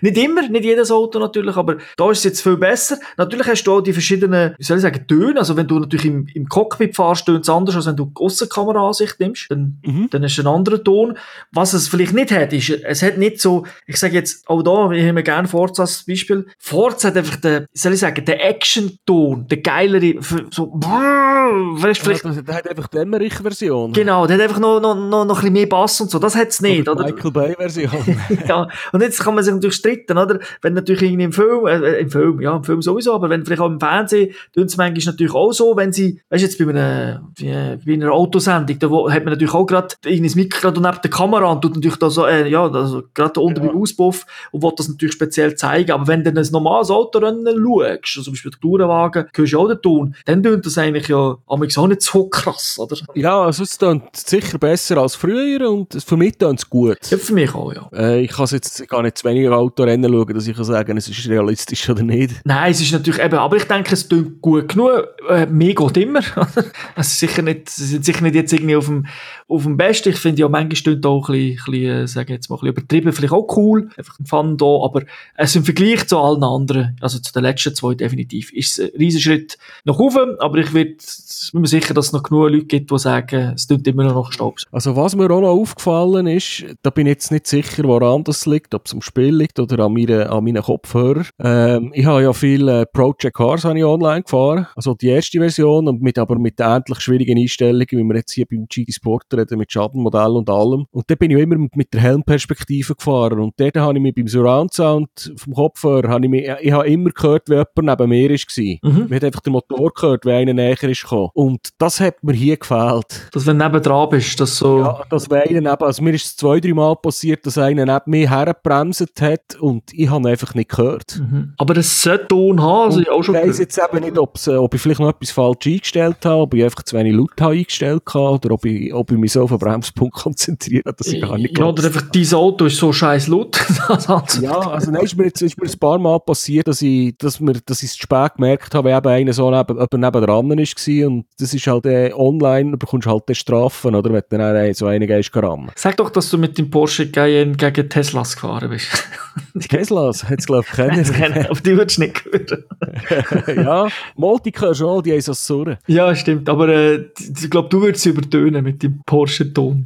Nicht immer, nicht jedes Auto natürlich, aber da ist es jetzt viel besser. Natürlich hast du auch die verschiedenen, wie soll ich sagen, Töne. Also wenn du natürlich im, im Cockpit fahrst, tönt es anders, als wenn du die Aussenkamera-Ansicht nimmst. Dann,
Mhm.
dann ist es ein anderer Ton. Was es vielleicht nicht hat, ist, es hat nicht so, ich sage jetzt, auch da, ich nehme gerne Forza als Beispiel. Forza hat einfach den, soll ich sagen, den Action-Ton, den geilere, so, weißt, vielleicht,
Ja, der hat einfach die Emmerich-Version.
Genau, der hat einfach noch, noch, noch, noch ein bisschen mehr Bass und so. Das hat's nicht,
Oder
oder?
die Michael Bay-Version.
ja. Und jetzt kann man sich natürlich streiten, oder? Wenn natürlich irgendwie im Film, äh, im Film, ja, im Film sowieso, aber wenn vielleicht auch im Fernsehen, tun es manchmal natürlich auch so, wenn sie, weißt du, jetzt bei einer, wie, bei einer Autosendung, da wo, hat man natürlich auch gerade das Mikro neben der Kamera und tut natürlich da so, äh, ja, also gerade unter
Ja.
beim Auspuff und will das natürlich speziell zeigen. Aber wenn du ein normales Autorennen schaust, also zum Beispiel der Tourenwagen, hörst du auch den Ton, dann tut das eigentlich ja, amigs auch nicht so krass, oder?
ja, also es tönt sicher besser als früher und für mich tönt es gut.
Ja, für mich auch, ja.
Äh, ich kann jetzt gar nicht zu wenig Autorennen schauen, dass ich kann sagen es ist realistisch oder nicht.
Nein, es ist natürlich eben, aber ich denke, es klingt gut genug. Äh, mir geht immer. es ist sicher nicht, es sind sicher nicht jetzt irgendwie auf dem, auf dem Besten. Ich finde ja, manchmal klingt auch ein bisschen, bisschen, äh, sage jetzt mal, ein übertrieben, vielleicht auch cool. Einfach ein Fun da, aber es im Vergleich zu allen anderen, also zu den letzten zwei definitiv, ist es ein Riesenschritt nach oben, aber ich bin mir sicher, dass es noch genug Leute gibt, die sagen, es klingt immer noch Staubs.
Also was mir auch noch aufgefallen ist, da bin ich jetzt nicht sicher, woran das liegt, ob es am Spiel liegt oder an, meine, an meinen Kopfhörern. Ähm, ich habe ja viel äh, Project Cars habe ich online gefahren, also die erste Version, und mit, aber mit ähnlich schwierigen Einstellungen, wie wir jetzt hier beim GD Sport reden, mit Schadenmodell und allem. Und da bin ich immer mit, der Helmperspektive gefahren und dort habe ich mich beim Surround Sound vom Kopfhörer, habe ich, mich, ich habe immer gehört, wie jemand neben mir war.
Mhm.
Man hat einfach den Motor gehört, wie einer näher ist gekommen. Und das hat mir hier gefehlt.
Dass wenn du nebendran bist, dass so,
Ja, dass wenn einer neben, also mir ist es zwei, drei Mal passiert, dass einer neben mir hergebremst hat und ich habe ihn einfach nicht gehört.
Mhm. aber es sollte Ton haben, also ich auch schon
ich weiss jetzt eben nicht, äh, ob ich vielleicht noch etwas falsch eingestellt habe, ob ich einfach zu wenig laut habe eingestellt habe oder ob ich, ob ich mich so auf den Bremspunkt konzentriert habe, dass ich gar nicht
Ja, oder einfach, dein Auto ist so scheiß laut.
ja, also nein, ist mir jetzt ist mir ein paar Mal passiert, dass ich, dass mir, dass ich es spät gemerkt habe, wenn eben einer so neben, neben dran ist und das ist halt äh, online, du bekommst halt die Strafen, oder, wenn du dann äh, so einen gehst rammen.
Sag doch, dass du mit dem Porsche Cayenne gegen Teslas gefahren bist.
Teslas, hätte glaube ich kennen.
Auf die würdest du nicht hören.
ja, Multica schon, die haben so Surren.
Ja, stimmt, aber äh, ich glaube, du würdest sie übertönen mit dem Porsche-Ton.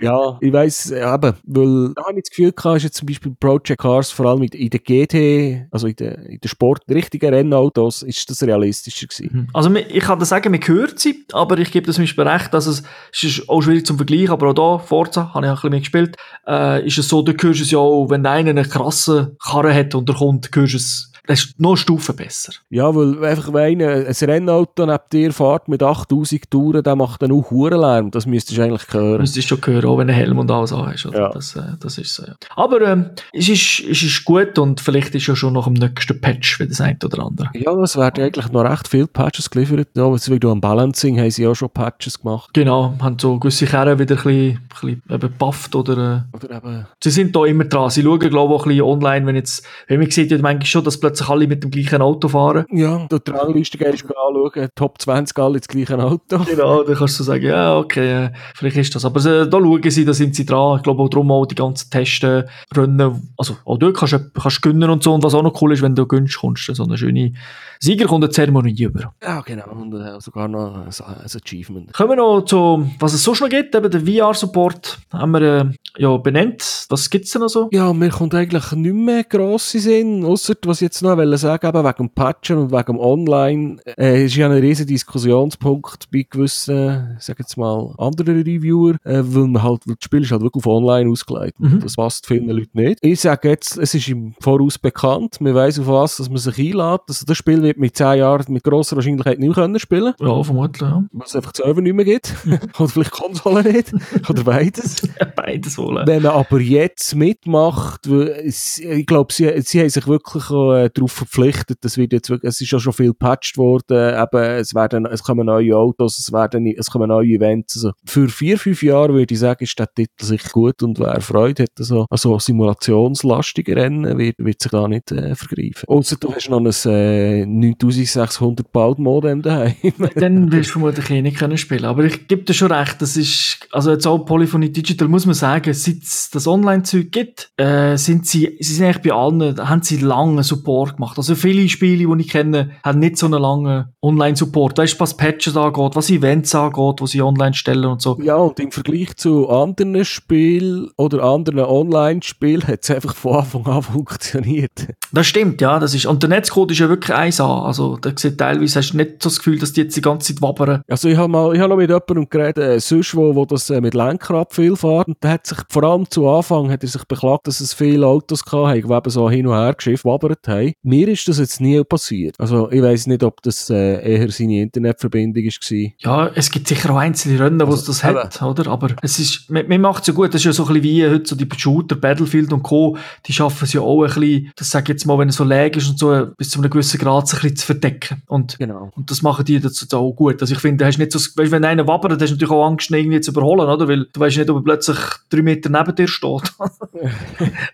ja, ich weiss, eben, weil da habe ich das Gefühl gehabt, ist jetzt zum Beispiel Project Cars, vor allem in der GT, also in der, in der Sport, richtigen Rennautos, ist das realistischer gewesen.
Mhm. Also ich kann das sagen, man hört sie, aber ich gebe das zum Beispiel recht, dass es, es ist auch schwierig zum Vergleich, aber auch da, Forza, habe ich auch ein bisschen mehr gespielt, äh, ist es so, du hörst es ja auch, wenn einer eine krasse Karre hat und der kommt, hörst es das ist noch eine Stufe besser.
Ja, weil einfach wenn ein Rennauto neben dir fährt mit 8000 Touren, der macht dann auch Hurenlärm. Das müsstest du eigentlich hören.
Müsstest du schon hören, auch wenn du einen Helm und alles hast. Ja. Das, äh, das ist so, ja. Aber ähm, es, ist, es ist gut und vielleicht ist ja schon nach dem nächsten Patch wie das eine oder andere.
Ja, es werden eigentlich noch recht viele Patches geliefert. Ja, wie du am Balancing haben sie auch schon Patches gemacht.
Genau, haben so gewisse Kerren wieder ein bisschen, ein bisschen eben bufft oder, äh, oder eben... Sie sind da immer dran. Sie schauen, glaube ich, auch ein bisschen online, wenn jetzt, wenn man sieht, ja manchmal schon, dass plötzlich plötzlich alle mit dem gleichen Auto fahren.
Ja, du die Rangliste gehst du anschauen, Top 20 alle ins gleiche Auto.
Genau, dann kannst du sagen, ja, okay, äh, vielleicht ist das. Aber äh, da schauen sie, da sind sie dran. Ich glaube auch darum auch die ganzen Testen, Rennen, also auch dort kannst du kannst gewinnen und so. Und was auch noch cool ist, wenn du gönnst, kommst du so eine schöne Sieger kommt eine Zeremonie über.
Ja, genau. Und äh, sogar noch ein, ein Achievement.
Kommen wir noch zu, was es sonst noch gibt. Eben den VR-Support haben wir äh, ja benannt. Was gibt es denn noch so?
Ja, mir kommt eigentlich nicht mehr grosse Sinn, außer was jetzt noch sagen, eben wegen dem Patchen und wegen dem Online. Äh, ist ja ein riesiger Diskussionspunkt bei gewissen, sag jetzt mal, anderen Reviewer, äh, weil man halt, das Spiel ist halt wirklich auf Online ausgelegt. Mhm. Das passt vielen Leuten nicht. Ich sage jetzt, es ist im Voraus bekannt. Man weiß auf was, dass man sich einlädt. Also das Spiel wird mit 10 Jahren mit grosser Wahrscheinlichkeit nicht mehr können spielen
Ja, vermutlich, ja.
Weil es einfach die Server nicht mehr gibt. Oder vielleicht Konsole nicht. Oder beides.
beides wohl.
Wenn man aber jetzt mitmacht, ich glaube, sie, sie haben sich wirklich äh, darauf verpflichtet, das wird jetzt wirklich, es ist ja schon viel gepatcht worden, eben, es werden, es kommen neue Autos, es werden, es kommen neue Events, also für vier, fünf Jahre würde ich sagen, ist der Titel sicher gut und wer Freude hat, also, also simulationslastige Rennen, wird, wird sich da nicht äh, vergreifen. Außer du hast noch ein äh, 9600 Baud Modem daheim.
Dann wirst du vermutlich eh nicht können spielen. Aber ich gebe dir schon recht, das ist, also jetzt auch Polyphony Digital muss man sagen, seit es das Online-Zeug gibt, äh, sind sie, sie sind eigentlich bei allen, haben sie lange Support gemacht. Also viele Spiele, die ich kenne, haben nicht so einen langen Online-Support. Weißt du, was Patches angeht, was Events angeht, die sie online stellen und so.
Ja, und im Vergleich zu anderen Spielen oder anderen Online-Spielen hat es einfach von Anfang an funktioniert.
Das stimmt, ja. Das ist, und der Netzcode ist ja wirklich eins an. Also, da sieht teilweise hast du nicht so das Gefühl, dass die jetzt die ganze Zeit wabbern.
Also, ich habe mal, ich habe noch mit jemandem geredet, äh, sonst, wo, wo das äh, mit Lenkrad viel fährt. Und der hat sich, vor allem zu Anfang, hat er sich beklagt, dass es viele Autos gehabt die eben so hin und her geschifft, wabbert haben. Mir ist das jetzt nie passiert. Also, ich weiss nicht, ob das äh, eher seine Internetverbindung war.
Ja, es gibt sicher auch einzelne Rennen, wo also, es das eben. hat, oder? Aber es ist, man, man macht es ja gut. Das ist ja so ein bisschen wie heute so die Shooter, Battlefield und Co. Die schaffen es ja auch ein bisschen, das sage ich jetzt mal, wenn es so lag ist und so, bis zu einem gewissen Grad sich ein bisschen zu verdecken. Und,
genau.
und das machen die dazu auch gut. Also ich finde, du hast nicht so, weißt, wenn einer wabbert, hast du natürlich auch Angst, ihn irgendwie zu überholen, oder? Weil du weißt nicht, ob er plötzlich drei Meter neben dir steht.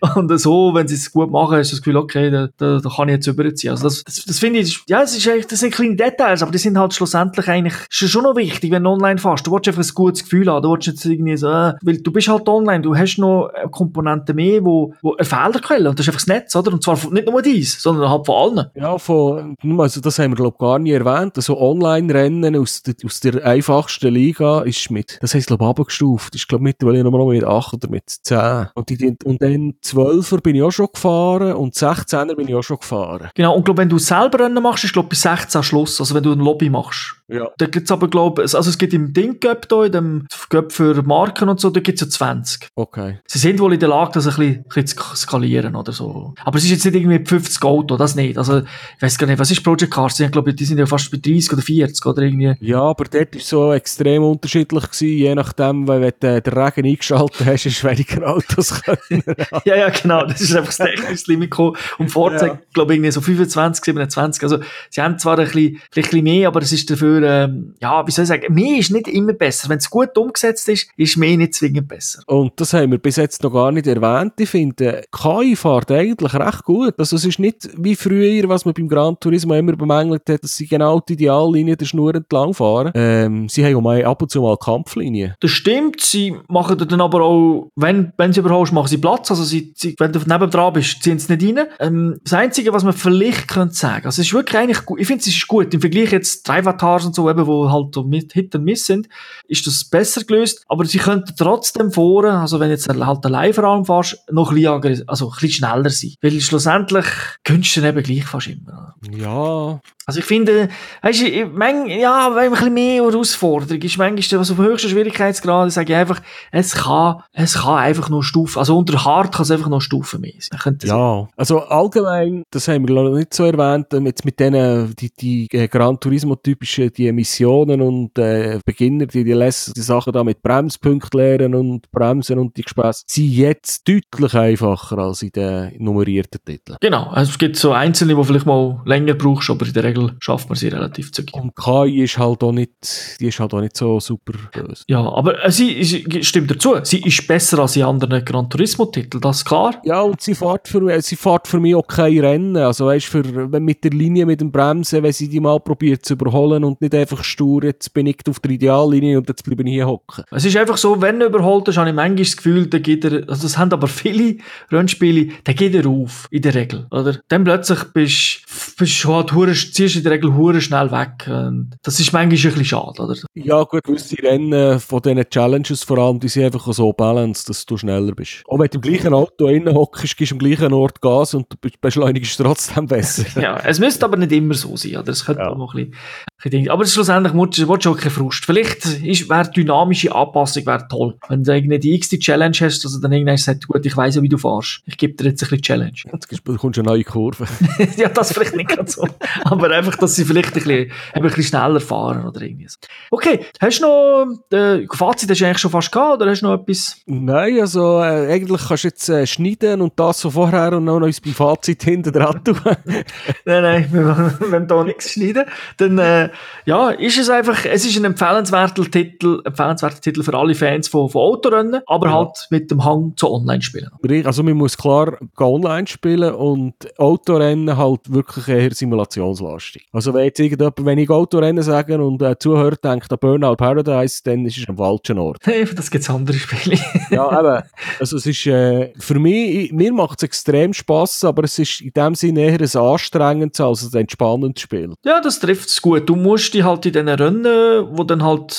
und so, wenn sie es gut machen, hast du das Gefühl, okay, da, da, da kann ich jetzt überziehen. Also das, das, das finde ich, ja, es ist das sind kleine Details, aber die sind halt schlussendlich eigentlich, schon noch wichtig, wenn du online fährst. Du willst einfach ein gutes Gefühl haben. Du willst jetzt irgendwie so, äh, weil du bist halt online, du hast noch Komponenten mehr, wo, wo eine Fehlerquelle, und das ist einfach das Netz, oder? Und zwar nicht nur dies, sondern halt von allen.
Ja, von, also das haben wir, glaube ich, gar nie erwähnt. Also Online-Rennen aus, der, aus der einfachsten Liga ist mit, das heisst, glaube ich, abgestuft. Ist, glaube ich, mittlerweile nur noch mit 8 oder mit 10. Und, die, und dann 12er bin ich auch schon gefahren und 16er bin ich auch schon gefahren.
Genau, und glaube, wenn du selber Rennen machst, ist, glaube ich, bis 16 Schluss. Also wenn du ein Lobby machst.
Ja.
Da gibt's aber, glaube ich, also es gibt im Ding-Cup da, in dem Cup für Marken und so, da gibt's ja 20.
Okay.
Sie sind wohl in der Lage, das ein bisschen, ein bisschen zu skalieren oder so. Aber es ist jetzt nicht irgendwie 50 Auto, das nicht. Also, ich weiß gar nicht, was ist Project Cars? Ich glaube, die sind ja fast bei 30 oder 40 oder irgendwie.
Ja, aber dort ist so extrem unterschiedlich gewesen, je nachdem, weil wenn du den Regen eingeschaltet hast, ist weniger Autos können.
ja, ja, genau. Das ist einfach das technische Limit gekommen. Und Forza, ja. glaube ich, irgendwie so 25, 27. Also, sie haben zwar ein bisschen, ein bisschen mehr, aber es ist dafür dafür, ähm, ja, wie soll ich sagen, mehr ist nicht immer besser. Wenn es gut umgesetzt ist, ist mehr nicht zwingend besser.
Und das haben wir bis jetzt noch gar nicht erwähnt. Ich finde, KI fährt eigentlich recht gut. Also es ist nicht wie früher, was man beim Gran Turismo immer bemängelt hat, dass sie genau die Ideallinie der Schnur entlang fahren. Ähm, sie haben auch mal ab und zu mal Kampflinien.
Das stimmt, sie machen dann aber auch, wenn, wenn sie überholst, machen sie Platz. Also sie, sie, wenn du neben dran bist, ziehen sie nicht rein. Ähm, das Einzige, was man vielleicht könnte sagen, also es ist wirklich eigentlich gut, ich finde es ist gut, im Vergleich jetzt drei Avatars und so, eben, wo halt mit Hit und Miss sind, ist das besser gelöst, aber sie könnten trotzdem vorne, also wenn jetzt halt allein vor allem fährst, noch ein bisschen, also ein bisschen schneller sein. Weil schlussendlich könntest du dann eben gleich fast immer.
Ja.
Also ich finde, weißt du, mein, ja, wenn ein bisschen mehr Herausforderung ist, manchmal, was auf höchsten Schwierigkeitsgrad, sage ich einfach, es kann, es kann einfach nur Stufen, also unter hart kann es einfach noch Stufen mehr sein.
Ja, also allgemein, das haben wir noch nicht so erwähnt, jetzt mit denen, die, die äh, Gran Turismo typischen, die Emissionen und äh, Beginner, die, die lesen die Sachen da mit Bremspunkt lernen und Bremsen und die Gespässe, sind jetzt deutlich einfacher als in den nummerierten Titeln.
Genau, also es gibt so einzelne, die vielleicht mal länger brauchst, aber in der Regel schafft man sie relativ zügig.
Und KI ist halt auch nicht, die ist halt auch nicht so super böse.
Ja, aber äh, sie, sie stimmt dazu, sie ist besser als in anderen Gran Turismo-Titeln, das ist klar.
Ja, und sie fährt für, sie fährt für mich auch kein Rennen, also weißt, für, wenn mit der Linie, mit dem Bremsen, wenn sie die mal probiert zu überholen und nicht einfach stur, jetzt bin ich auf der Ideallinie und jetzt bleibe ich hier hocken.
Es ist einfach so, wenn er überholt ist, habe ich manchmal das Gefühl, da geht er, also das haben aber viele Rennspiele, da geht er auf, in der Regel, oder? Dann plötzlich bist, bist du halt, ziehst in der Regel hure schnell weg. Und das ist manchmal ein bisschen schade, oder?
Ja, gut, gewisse Rennen von diesen Challenges vor allem, die sind einfach so balanced, dass du schneller bist. Auch wenn du im gleichen Auto innen hockst, gibst du am gleichen Ort Gas und du beschleunigst trotzdem besser.
ja, es müsste aber nicht immer so sein, oder? Es könnte ja. auch noch ein bisschen, aber schlussendlich willst du auch keinen Frust. Vielleicht wäre dynamische Anpassung wäre toll. Wenn du irgendwie die x Challenge hast, also dann irgendwann sagt, gut, ich weiss ja, wie du fährst. Ich gebe dir jetzt ein bisschen Challenge.
Jetzt bekommst du eine neue Kurve.
ja, das vielleicht nicht ganz so. Aber einfach, dass sie vielleicht ein bisschen, ein bisschen schneller fahren oder irgendwas. Okay, hast du noch, äh, Fazit hast du eigentlich schon fast gehabt oder hast du noch etwas?
Nein, also äh, eigentlich kannst du jetzt äh, schneiden und das so vorher und noch uns beim Fazit hinten dran tun.
nein, nein, wir wollen hier nichts schneiden. Dann, äh, ja, ist es einfach, es ist ein empfehlenswerter Titel, empfehlenswerter Titel für alle Fans von, von Autorennen, aber ja. halt mit dem Hang zu Online-Spielen.
Also man muss klar online spielen und Autorennen halt wirklich eher simulationslastig. Also wenn jetzt irgendjemand, wenn ich Autorennen sage und äh, zuhört, denkt an Burnout Paradise, dann ist es ein falscher Ort.
Hey, das gibt es andere Spiele.
ja, eben. Also es ist, äh, für mich, mir macht es extrem Spass, aber es ist in dem Sinne eher ein anstrengendes als ein entspannendes Spiel.
Ja, das trifft es gut. Du musst dich halt in diesen Rennen, wo dann halt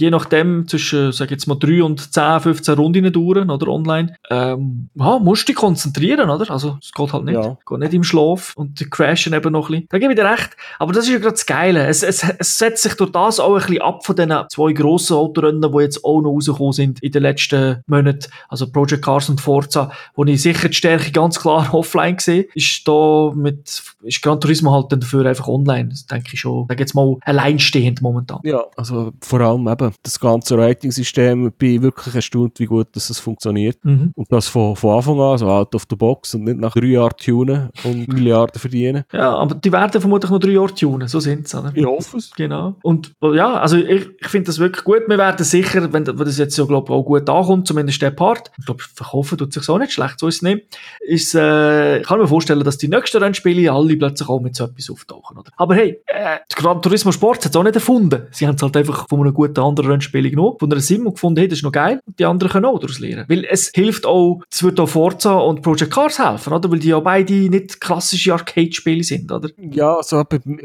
je nachdem zwischen, sag jetzt mal, 3 und 10, 15 Runden dauern, oder online, ähm, ja, musst du dich konzentrieren, oder? Also, es geht halt nicht. Ja. Geht nicht im Schlaf und die crashen eben noch ein bisschen. Da gebe ich dir recht. Aber das ist ja gerade das Geile. Es, es, es setzt sich durch das auch ein bisschen ab von diesen zwei grossen Autorennen, die jetzt auch noch rausgekommen sind in den letzten Monaten. Also Project Cars und Forza, wo ich sicher die Stärke ganz klar offline sehe, ist da mit, ist Gran Turismo halt dann dafür einfach online. Das denke ich schon, da geht's mal alleinstehend momentan.
Ja, also vor allem eben eben das ganze Rating-System, bin wirklich erstaunt, wie gut das funktioniert. Mhm. Und das von, von Anfang an, so out of the box und nicht nach drei Jahren tunen und Milliarden verdienen.
Ja, aber die werden vermutlich noch drei Jahre tunen, so sind sie.
Ich hoffe es.
Genau. Und ja, also ich, ich finde das wirklich gut. Wir werden sicher, wenn, wenn das jetzt so, glaube auch gut ankommt, zumindest der Part, ich glaube, verkaufen tut sich so nicht schlecht, so ist es nicht, ist, äh, ich kann mir vorstellen, dass die nächsten Rennspiele alle plötzlich auch mit so etwas auftauchen. Oder? Aber hey, äh, Gran Turismo Sport hat es auch nicht erfunden. Sie haben es halt einfach von einem guten anderen Rennspiel genommen, von einer Sim und gefunden, hey, das ist noch geil, und die anderen können auch daraus lernen. Weil es hilft auch, es wird auch Forza und Project Cars helfen, oder? Weil die ja beide nicht klassische Arcade-Spiele sind, oder?
Ja, also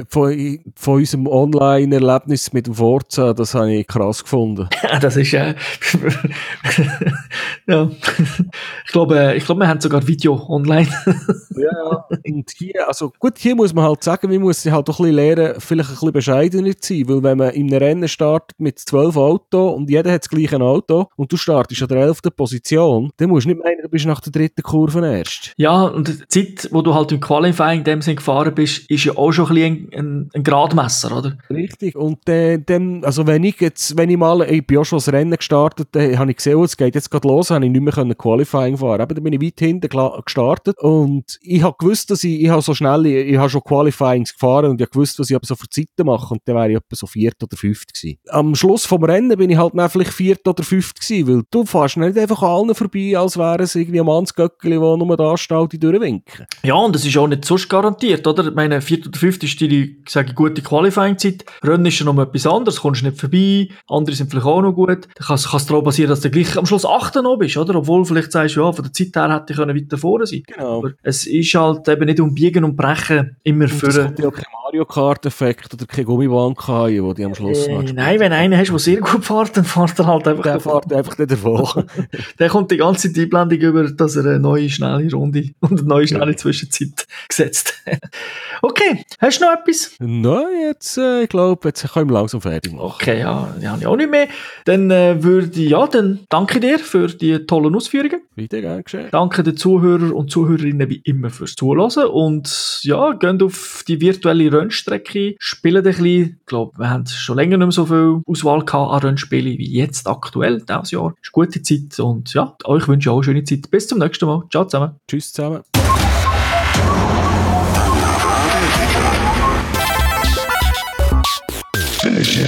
von, von unserem Online-Erlebnis mit dem Forza, das habe ich krass gefunden.
das ist, äh, ja, ich glaube, ich glaube, wir haben sogar Video online.
ja, ja. Und hier, also gut, hier muss man halt sagen, muss sich halt auch ein bisschen lernen, vielleicht ein bisschen bescheidener zu sein, weil wenn man in einem Rennen startet mit zwölf Autos und jeder hat das gleiche Auto und du startest an der elften Position, dann musst du nicht meinen, du bist nach der dritten Kurve erst.
Ja, und die Zeit, wo du halt im Qualifying in dem Sinn gefahren bist, ist ja auch schon ein ein, ein, Gradmesser, oder?
Richtig. Und äh, dann, also wenn ich jetzt, wenn ich mal, ich bin auch schon das Rennen gestartet, dann habe ich gesehen, oh, es geht jetzt gerade los, habe ich nicht mehr können Qualifying fahren. Eben, dann bin ich weit hinten gestartet und ich habe gewusst, dass ich, ich habe so schnell, ich, ich habe schon Qualifyings gefahren und ich habe gewusst, was ich aber so für Zeiten mache und dann wäre ich etwa so viert oder fünft gewesen. Am Schluss vom Rennen bin ich halt dann vielleicht viert oder fünft gewesen, weil du fährst nicht einfach an allen vorbei, als wären es irgendwie ein Mannsgöckeli, der nur da steht und durchwinken.
Ja, und das ist auch nicht sonst garantiert, oder? Ich meine, viert oder fünft ist die, sage ich, gute Qualifying-Zeit. Rennen ist ja noch etwas anderes, kommst nicht vorbei, andere sind vielleicht auch noch gut. Dann kann es darauf basieren, dass du gleich am Schluss achter noch bist, oder? Obwohl vielleicht sagst, ja, von der Zeit her hätte ich weiter vorne sein
Genau.
Aber es ist halt eben nicht um Biegen und Brechen immer
Und
für...
es kommt ja kein Mario Kart-Effekt oder kein Gummiband wo die am Schluss
Äh, nein, wenn einer hast, der sehr gut fährt, dann fährt er halt einfach
Der
davon.
fährt einfach nicht davon.
Der kommt die ganze Zeit Einblendung über, dass er eine neue schnelle Runde und eine neue schnelle Zwischenzeit gesetzt hat. Okay, hast du noch etwas?
Nein, jetzt, äh, ich glaube, jetzt können wir langsam fertig machen.
Okay, ja, ja, habe ich auch nicht mehr. Dann äh, würde ich, ja, dann danke dir für die tollen Ausführungen.
Wieder gern geschehen.
Danke den Zuhörern und Zuhörerinnen wie immer fürs Zuhören. Und ja, geht auf die virtuelle Rennstrecke, spielen ein bisschen. Ich glaube, wir haben schon länger nicht mehr so viel Auswahl Arrangspiele wie jetzt aktuell, dieses Jahr. Es Ist gute Zeit und ja, euch wünsche ich auch eine schöne Zeit. Bis zum nächsten Mal. Ciao zusammen.
Tschüss zusammen. Finish.